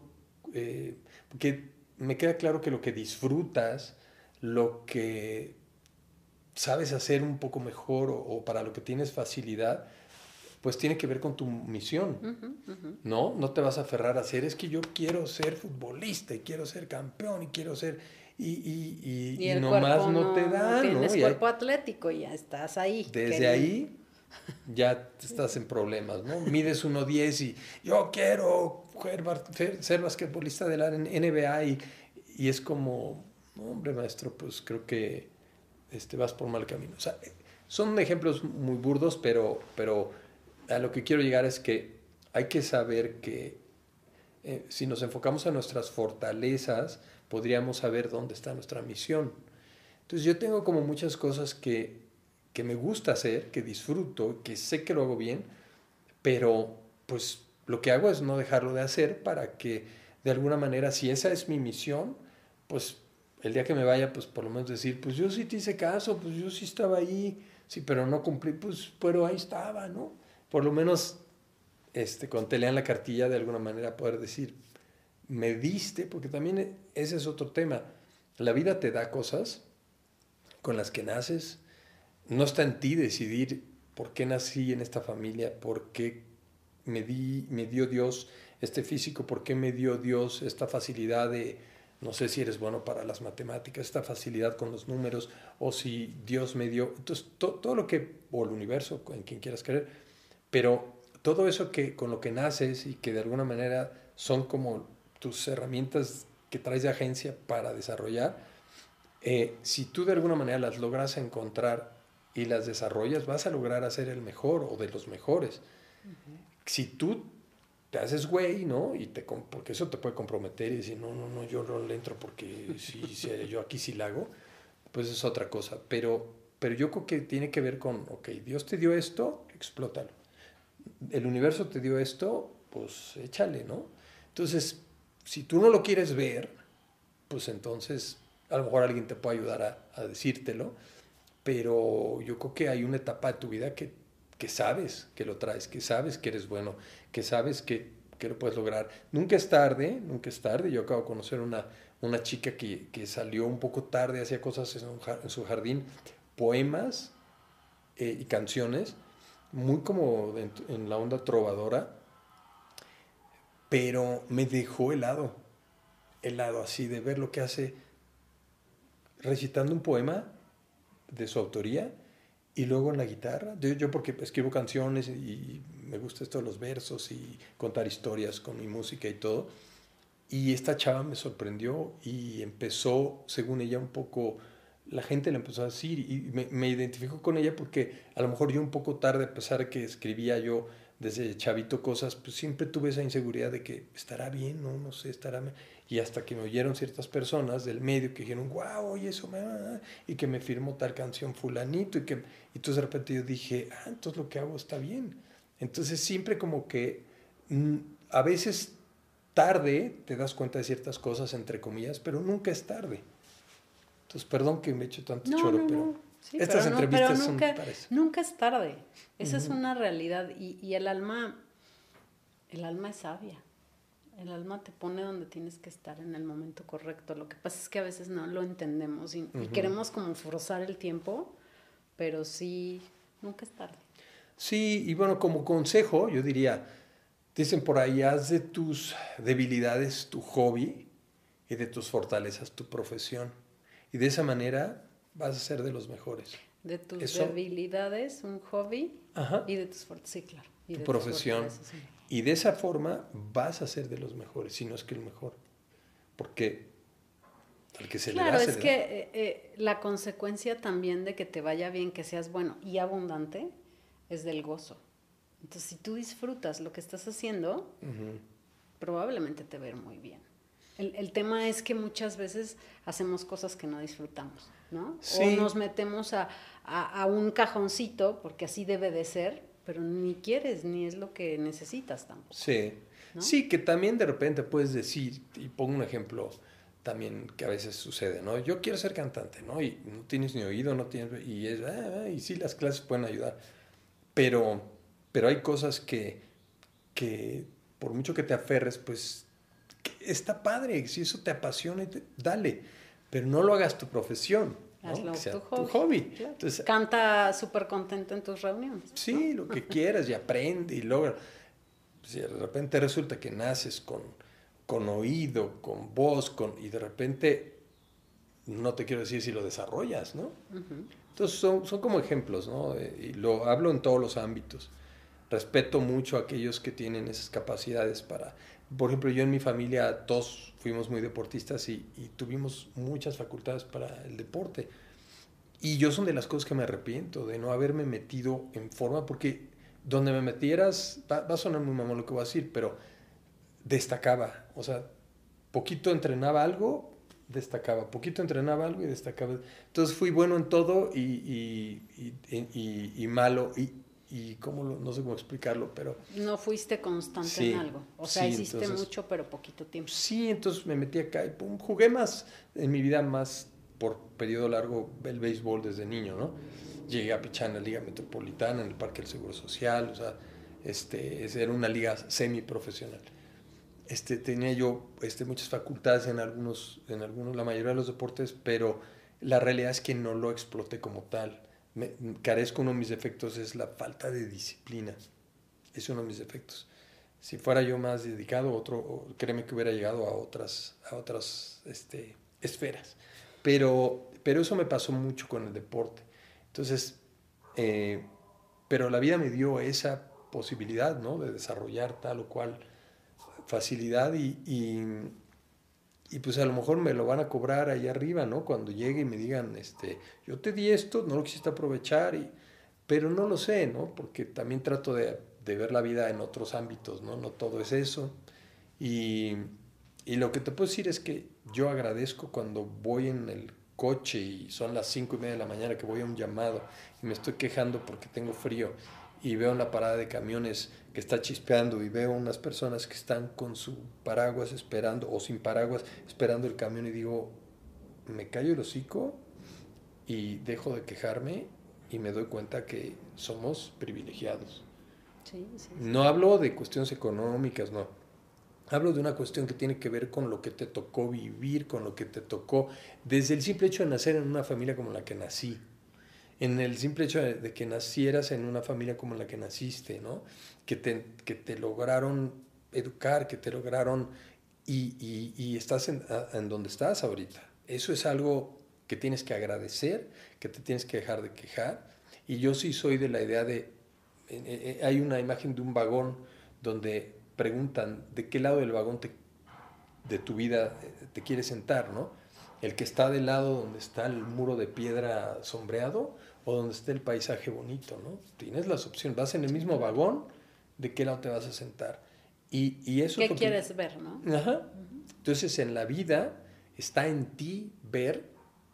[SPEAKER 2] Eh, porque me queda claro que lo que disfrutas lo que sabes hacer un poco mejor o, para lo que tienes facilidad, pues tiene que ver con tu misión, ¿no? No te vas a aferrar a hacer, es que yo quiero ser futbolista y quiero ser campeón y quiero ser... Y, y, y,
[SPEAKER 1] nomás no, te dan, tienes cuerpo atlético y ya estás ahí.
[SPEAKER 2] Desde ahí ya estás en problemas, ¿no? Mides 1.10 y yo quiero ser basquetbolista de la NBA y, y es como, hombre, maestro, pues creo que este, vas por mal camino. O sea, son ejemplos muy burdos, pero, pero a lo que quiero llegar es que hay que saber que eh, si nos enfocamos a nuestras fortalezas, podríamos saber dónde está nuestra misión. Entonces yo tengo como muchas cosas que, que me gusta hacer, que disfruto, que sé que lo hago bien, pero pues lo que hago es no dejarlo de hacer para que de alguna manera, si esa es mi misión, pues el día que me vaya, pues por lo menos decir, pues yo sí te hice caso, pues yo sí estaba ahí, sí, pero no cumplí, pues, pero ahí estaba, ¿no? Por lo menos, este, cuando te lean la cartilla, de alguna manera poder decir, me diste, porque también ese es otro tema. La vida te da cosas con las que naces. No está en ti decidir por qué nací en esta familia, por qué me, di, me dio Dios este físico, por qué me dio Dios esta facilidad de no sé si eres bueno para las matemáticas, esta facilidad con los números, o si Dios me dio, entonces todo lo que, o el universo, en quien quieras creer, pero todo eso que con lo que naces y que de alguna manera son como tus herramientas que traes de agencia para desarrollar, eh, si tú de alguna manera las logras encontrar y las desarrollas, vas a lograr hacer el mejor o de los mejores. Si tú te haces güey, ¿no? Y te, porque eso te puede comprometer y decir, no, no, no, yo no le entro porque si, yo aquí sí la hago, pues es otra cosa. Pero, pero yo creo que tiene que ver con, ok, Dios te dio esto, explótalo. El universo te dio esto, pues échale, ¿no? Entonces, si tú no lo quieres ver, pues entonces a lo mejor alguien te puede ayudar a, a decírtelo, pero yo creo que hay una etapa de tu vida que que sabes que lo traes, que sabes que eres bueno, que sabes que, que lo puedes lograr. Nunca es tarde, nunca es tarde. Yo acabo de conocer una, una chica que, que salió un poco tarde, hacía cosas en, su jardín, poemas eh, y canciones, muy como en, la onda trovadora, pero me dejó helado, helado así de ver lo que hace recitando un poema de su autoría y luego en la guitarra, yo, porque escribo canciones y me gusta esto de los versos y contar historias con mi música y todo. Y esta chava me sorprendió y empezó, según ella, un poco, la gente le empezó a decir y me, me identifico con ella porque a lo mejor yo un poco tarde, a pesar de que escribía yo desde chavito cosas, pues siempre tuve esa inseguridad de que estará bien, no, no sé, estará bien. Y hasta que me oyeron ciertas personas del medio que dijeron, wow, oye, eso me... y que me firmó tal canción fulanito, y que... Y entonces de repente yo dije, ah, entonces lo que hago está bien. Entonces siempre como que mm, a veces tarde te das cuenta de ciertas cosas, entre comillas, pero nunca es tarde. Entonces, perdón que me he hecho tanto choro, pero estas
[SPEAKER 1] entrevistas nunca, son Nunca es tarde. Esa es una realidad. Y, y el alma, el alma es sabia. El alma te pone donde tienes que estar en el momento correcto. Lo que pasa es que a veces no lo entendemos y, queremos como forzar el tiempo, pero sí, nunca es tarde.
[SPEAKER 2] Sí, y bueno, como consejo, yo diría, dicen por ahí, haz de tus debilidades tu hobby y de tus fortalezas tu profesión. Y de esa manera vas a ser de los mejores.
[SPEAKER 1] De tus debilidades un hobby y de tus fortalezas, sí, claro.
[SPEAKER 2] Y tu profesión. Y de esa forma vas a ser de los mejores, si no es que el mejor. Porque al que se
[SPEAKER 1] claro,
[SPEAKER 2] le
[SPEAKER 1] es que eh, eh, la consecuencia también de que te vaya bien, que seas bueno y abundante, es del gozo. Entonces, si tú disfrutas lo que estás haciendo, probablemente te va muy bien. El, el, tema es que muchas veces hacemos cosas que no disfrutamos, ¿no? O nos metemos a, a, a, un cajoncito, porque así debe de ser, pero ni quieres, ni es lo que necesitas tampoco.
[SPEAKER 2] Sí. Sí, que también de repente puedes decir, y pongo un ejemplo también que a veces sucede, ¿no? Yo quiero ser cantante, ¿no? Y no tienes ni oído, no tienes, y es, ah, y sí, las clases pueden ayudar, pero, pero hay cosas que, que por mucho que te aferres, pues está padre, si eso te apasiona, dale, pero no lo hagas tu profesión. Hazlo tu hobby.
[SPEAKER 1] Entonces, Canta súper contento en tus reuniones.
[SPEAKER 2] Sí, lo que quieras y aprende y logra. Si de repente resulta que naces con, con oído, con voz, con, y de repente, no te quiero decir si lo desarrollas, ¿no? Entonces son, son, como ejemplos, ¿no? Eh, y lo hablo en todos los ámbitos. Respeto mucho a aquellos que tienen esas capacidades para... Por ejemplo, yo en mi familia todos fuimos muy deportistas y, y tuvimos muchas facultades para el deporte. Y yo son de las cosas que me arrepiento, de no haberme metido en forma, porque donde me metieras, va, a sonar muy mamón lo que voy a decir, pero destacaba. O sea, poquito entrenaba algo, destacaba. Poquito entrenaba algo y destacaba. Entonces fui bueno en todo y, y, y malo. Y, y cómo no sé cómo explicarlo, pero...
[SPEAKER 1] No fuiste constante en algo. O sea, hiciste mucho, pero poquito tiempo.
[SPEAKER 2] Sí, entonces me metí acá y pum, jugué más en mi vida, más por periodo largo, el béisbol desde niño, ¿no? llegué a pichar en la Liga Metropolitana, en el Parque del Seguro Social, o sea, este, era una liga semiprofesional. Este, tenía yo este, muchas facultades en algunos, en algunos, la mayoría de los deportes, pero la realidad es que no lo exploté como tal. Me, carezco, uno de mis defectos es la falta de disciplina. Es uno de mis defectos. Si fuera yo más dedicado, otro, créeme que hubiera llegado a otras, a otras este, esferas. Pero, pero eso me pasó mucho con el deporte. Entonces, eh, pero la vida me dio esa posibilidad, ¿no? De desarrollar tal o cual facilidad y, y, pues a lo mejor me lo van a cobrar ahí arriba, ¿no? Cuando llegue y me digan, este, yo te di esto, no lo quisiste aprovechar, y, pero no lo sé, ¿no? Porque también trato de, de ver la vida en otros ámbitos, ¿no? No todo es eso. Y, y lo que te puedo decir es que yo agradezco cuando voy en el coche y son las cinco y media de la mañana que voy a un llamado y me estoy quejando porque tengo frío y veo una parada de camiones que está chispeando y veo unas personas que están con su paraguas esperando o sin paraguas esperando el camión y digo, me callo el hocico y dejo de quejarme y me doy cuenta que somos privilegiados. No hablo de cuestiones económicas, no. Hablo de una cuestión que tiene que ver con lo que te tocó vivir, con lo que te tocó, desde el simple hecho de nacer en una familia como la que nací, en el simple hecho de, que nacieras en una familia como la que naciste, ¿no? que, te, que te lograron educar, que te lograron y, y, estás en, en, donde estás ahorita. Eso es algo que tienes que agradecer, que te tienes que dejar de quejar. Y yo sí soy de la idea de, eh, eh, eh, hay una imagen de un vagón donde preguntan de qué lado del vagón de tu vida eh, te quieres sentar, ¿no? El que está del lado donde está el muro de piedra sombreado o donde está el paisaje bonito, ¿no? Tienes las opciones, vas en el mismo vagón, ¿de qué lado te vas a sentar? Y, y eso
[SPEAKER 1] ¿Qué quieres ver, no?
[SPEAKER 2] Ajá. Entonces en la vida está en ti ver,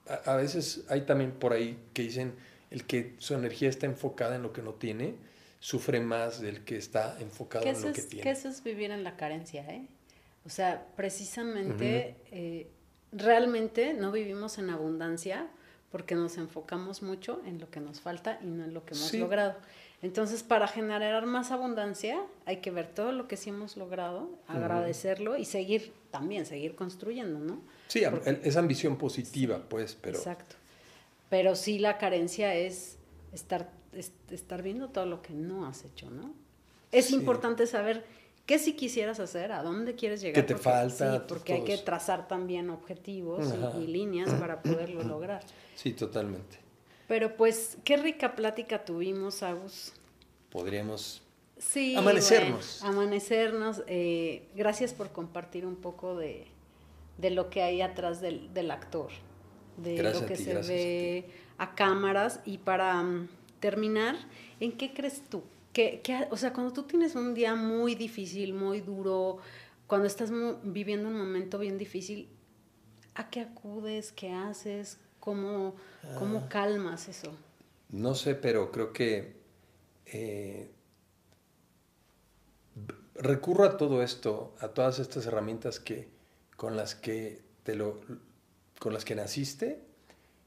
[SPEAKER 2] a, a veces hay también por ahí que dicen, el que su energía está enfocada en lo que no tiene, sufre más del que está enfocado en lo que tiene.
[SPEAKER 1] Que eso es vivir en la carencia, ¿eh? O sea, precisamente, eh, realmente no vivimos en abundancia porque nos enfocamos mucho en lo que nos falta y no en lo que hemos logrado. Entonces, para generar más abundancia, hay que ver todo lo que sí hemos logrado, agradecerlo y seguir también, seguir construyendo, ¿no?
[SPEAKER 2] Sí, es ambición positiva, pues, pero...
[SPEAKER 1] Exacto. Pero sí la carencia es estar, estar viendo todo lo que no has hecho, ¿no? Es importante saber qué si quisieras hacer, a dónde quieres llegar.
[SPEAKER 2] ¿Qué te falta?
[SPEAKER 1] Sí, porque hay que trazar también objetivos y, líneas para poderlo lograr.
[SPEAKER 2] Sí, totalmente.
[SPEAKER 1] Pero pues, qué rica plática tuvimos, Agus.
[SPEAKER 2] Podríamos
[SPEAKER 1] sí,
[SPEAKER 2] amanecernos.
[SPEAKER 1] amanecernos. Eh, gracias por compartir un poco de, lo que hay atrás del, actor, de lo que se ve a, cámaras. Y para mm, terminar, ¿en qué crees tú? Que, o sea, cuando tú tienes un día muy difícil, muy duro, cuando estás viviendo un momento bien difícil, ¿a qué acudes? ¿Qué haces? ¿Cómo, cómo ah. calmas eso?
[SPEAKER 2] No sé, pero creo que eh, recurro a todo esto, a todas estas herramientas que, con las que te lo, con las que naciste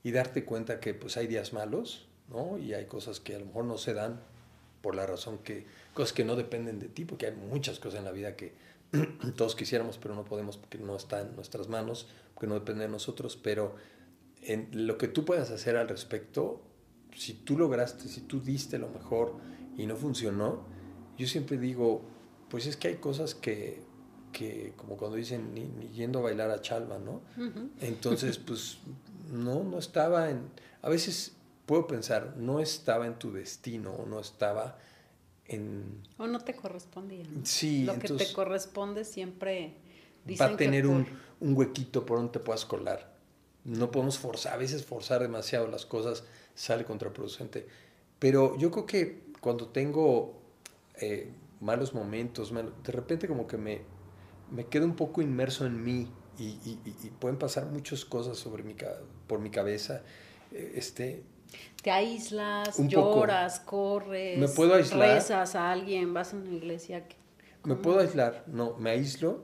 [SPEAKER 2] y darte cuenta que pues hay días malos, ¿no? Y hay cosas que a lo mejor no se dan por la razón que, cosas que no dependen de ti, porque hay muchas cosas en la vida que todos quisiéramos, pero no podemos porque no está en nuestras manos, porque no depende de nosotros, pero en lo que tú puedas hacer al respecto, si tú lograste, si tú diste lo mejor y no funcionó, yo siempre digo, pues es que hay cosas que, que como cuando dicen, ni, yendo a bailar a chalva, ¿no? Entonces, pues no, no estaba en, a veces puedo pensar, no estaba en tu destino, o no estaba en...
[SPEAKER 1] O no te correspondía.
[SPEAKER 2] Sí.
[SPEAKER 1] Lo que te corresponde siempre...
[SPEAKER 2] va a tener un, un, huequito por donde te puedas colar. No podemos forzar, a veces forzar demasiado las cosas sale contraproducente. Pero yo creo que cuando tengo eh, malos momentos, de repente como que me, me quedo un poco inmerso en mí y, pueden pasar muchas cosas sobre mi, por mi cabeza. Eh, este,
[SPEAKER 1] te aíslas, lloras, corres,
[SPEAKER 2] me puedo aislar,
[SPEAKER 1] rezas a alguien, vas a una iglesia.
[SPEAKER 2] me puedo aislar, no, me aíslo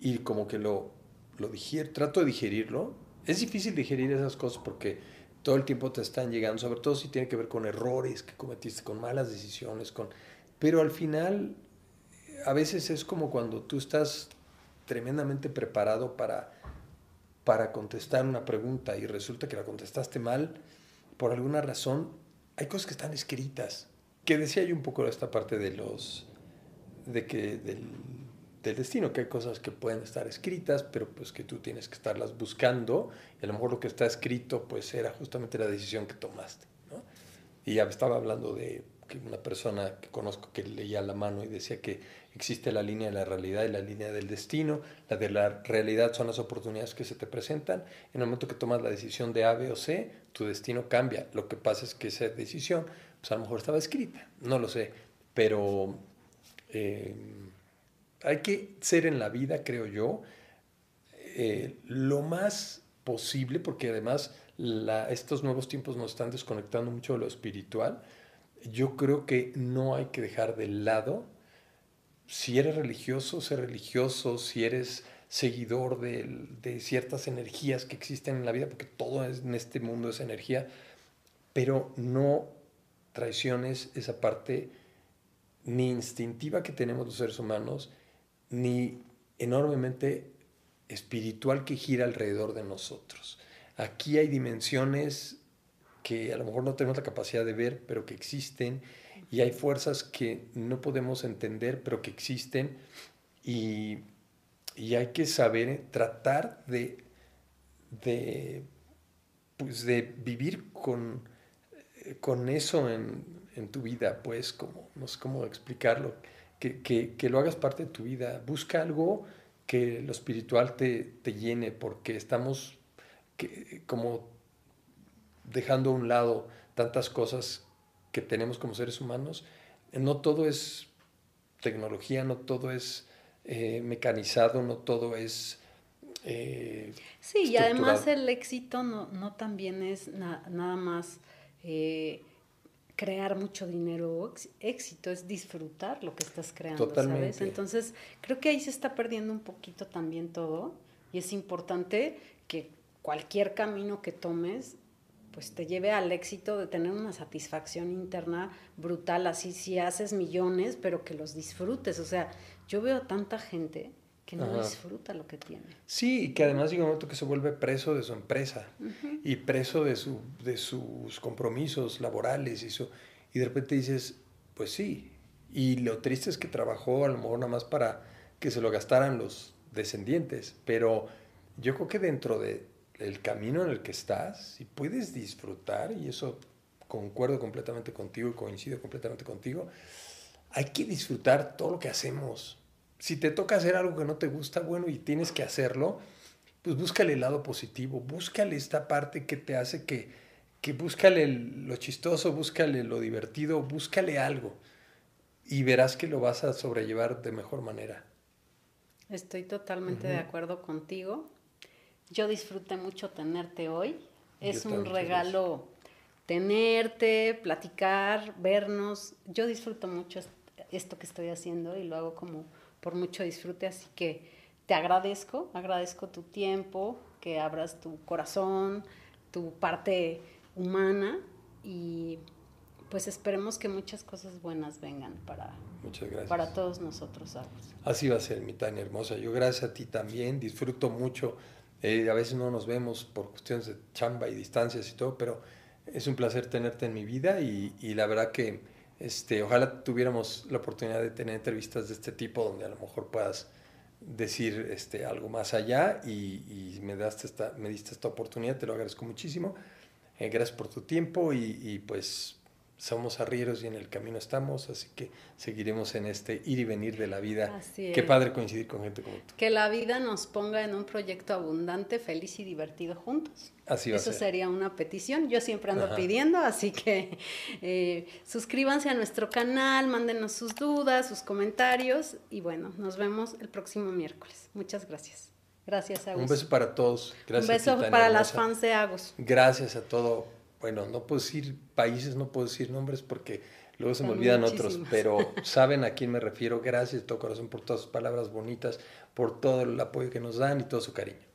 [SPEAKER 2] y como que lo, lo digiero, trato de digerirlo. Es difícil digerir esas cosas porque todo el tiempo te están llegando, sobre todo si tiene que ver con errores que cometiste, con malas decisiones, con pero al final, a veces es como cuando tú estás tremendamente preparado para, para contestar una pregunta y resulta que la contestaste mal por alguna razón. Hay cosas que están escritas. Que decía yo un poco esta parte de los de que del, del, destino, que hay cosas que pueden estar escritas, pero pues que tú tienes que estarlas buscando, y a lo mejor lo que está escrito pues era justamente la decisión que tomaste. ¿no? Y ya estaba hablando de una persona que conozco que leía la mano y decía que existe la línea de la realidad y la línea del destino. La de la realidad son las oportunidades que se te presentan. En el momento que tomas la decisión de A, B o C, tu destino cambia. Lo que pasa es que esa decisión, pues a lo mejor estaba escrita, no lo sé, pero eh, hay que ser en la vida, creo yo, eh, lo más posible, porque además estos nuevos tiempos nos están desconectando mucho de lo espiritual yo creo que no hay que dejar de lado, si eres religioso, ser religioso, si eres seguidor de, ciertas energías que existen en la vida, porque todo en este mundo es energía, pero no traiciones esa parte ni instintiva que tenemos los seres humanos, ni enormemente espiritual que gira alrededor de nosotros. Aquí hay dimensiones que a lo mejor no tenemos la capacidad de ver, pero que existen, y hay fuerzas que no podemos entender, pero que existen, y, hay que saber tratar de, de, pues de vivir con, con eso en, en, tu vida, pues, como, no sé cómo explicarlo, que, que, que, lo hagas parte de tu vida, busca algo que lo espiritual te, te llene, porque estamos que, como dejando a un lado tantas cosas que tenemos como seres humanos, no todo es tecnología, no todo es eh, mecanizado, no todo es...
[SPEAKER 1] Eh, sí, y además el éxito no, no también es nada más eh, crear mucho dinero éxito, es disfrutar lo que estás creando, Totalmente. ¿sabes? Entonces, creo que ahí se está perdiendo un poquito también todo y es importante que cualquier camino que tomes pues te lleve al éxito de tener una satisfacción interna brutal, así si haces millones, pero que los disfrutes. O sea, yo veo tanta gente que no disfruta lo que tiene.
[SPEAKER 2] Sí, y que además llega un momento que se vuelve preso de su empresa y preso de, su, de sus compromisos laborales y, eso, y de repente dices, pues sí, y lo triste es que trabajó a lo mejor nada más para que se lo gastaran los descendientes, pero yo creo que dentro del el camino en el que estás, si puedes disfrutar, y eso concuerdo completamente contigo y coincido completamente contigo, hay que disfrutar todo lo que hacemos si te toca hacer algo que no te gusta, bueno, y tienes que hacerlo, pues búscale el lado positivo, búscale esta parte que te hace que, que búscale lo chistoso, búscale lo divertido, búscale algo y verás que lo vas a sobrellevar de mejor manera.
[SPEAKER 1] Estoy totalmente de acuerdo contigo. Yo disfruté mucho tenerte hoy. Es un regalo tenerte, platicar, vernos. Yo disfruto mucho esto que estoy haciendo y lo hago como por mucho disfrute, así que te agradezco, agradezco tu tiempo, que abras tu corazón, tu parte humana y pues esperemos que muchas cosas buenas vengan para, para todos nosotros.
[SPEAKER 2] Así va a ser, mi Tania hermosa. Yo gracias a ti también, disfruto mucho. Eh, a veces no nos vemos por cuestiones de chamba y distancias y todo, pero es un placer tenerte en mi vida y, la verdad que este, ojalá tuviéramos la oportunidad de tener entrevistas de este tipo donde a lo mejor puedas decir este, algo más allá y, me, daste esta, me diste esta oportunidad, te lo agradezco muchísimo. Eh, gracias por tu tiempo y pues somos arrieros y en el camino estamos, así que seguiremos en este ir y venir de la vida. Así Qué padre coincidir con gente como tú.
[SPEAKER 1] Que la vida nos ponga en un proyecto abundante, feliz y divertido juntos. Así va Eso sería una petición. Yo siempre ando pidiendo, así que eh, suscríbanse a nuestro canal, mándenos sus dudas, sus comentarios y bueno, nos vemos el próximo miércoles. Muchas gracias. Gracias, Agus.
[SPEAKER 2] Un beso para todos.
[SPEAKER 1] Gracias. Un beso para las fans de Agus.
[SPEAKER 2] Gracias a todo bueno, no puedo decir países, no puedo decir nombres porque luego se me olvidan otros, pero saben a quién me refiero. Gracias de todo corazón por todas sus palabras bonitas, por todo el apoyo que nos dan y todo su cariño.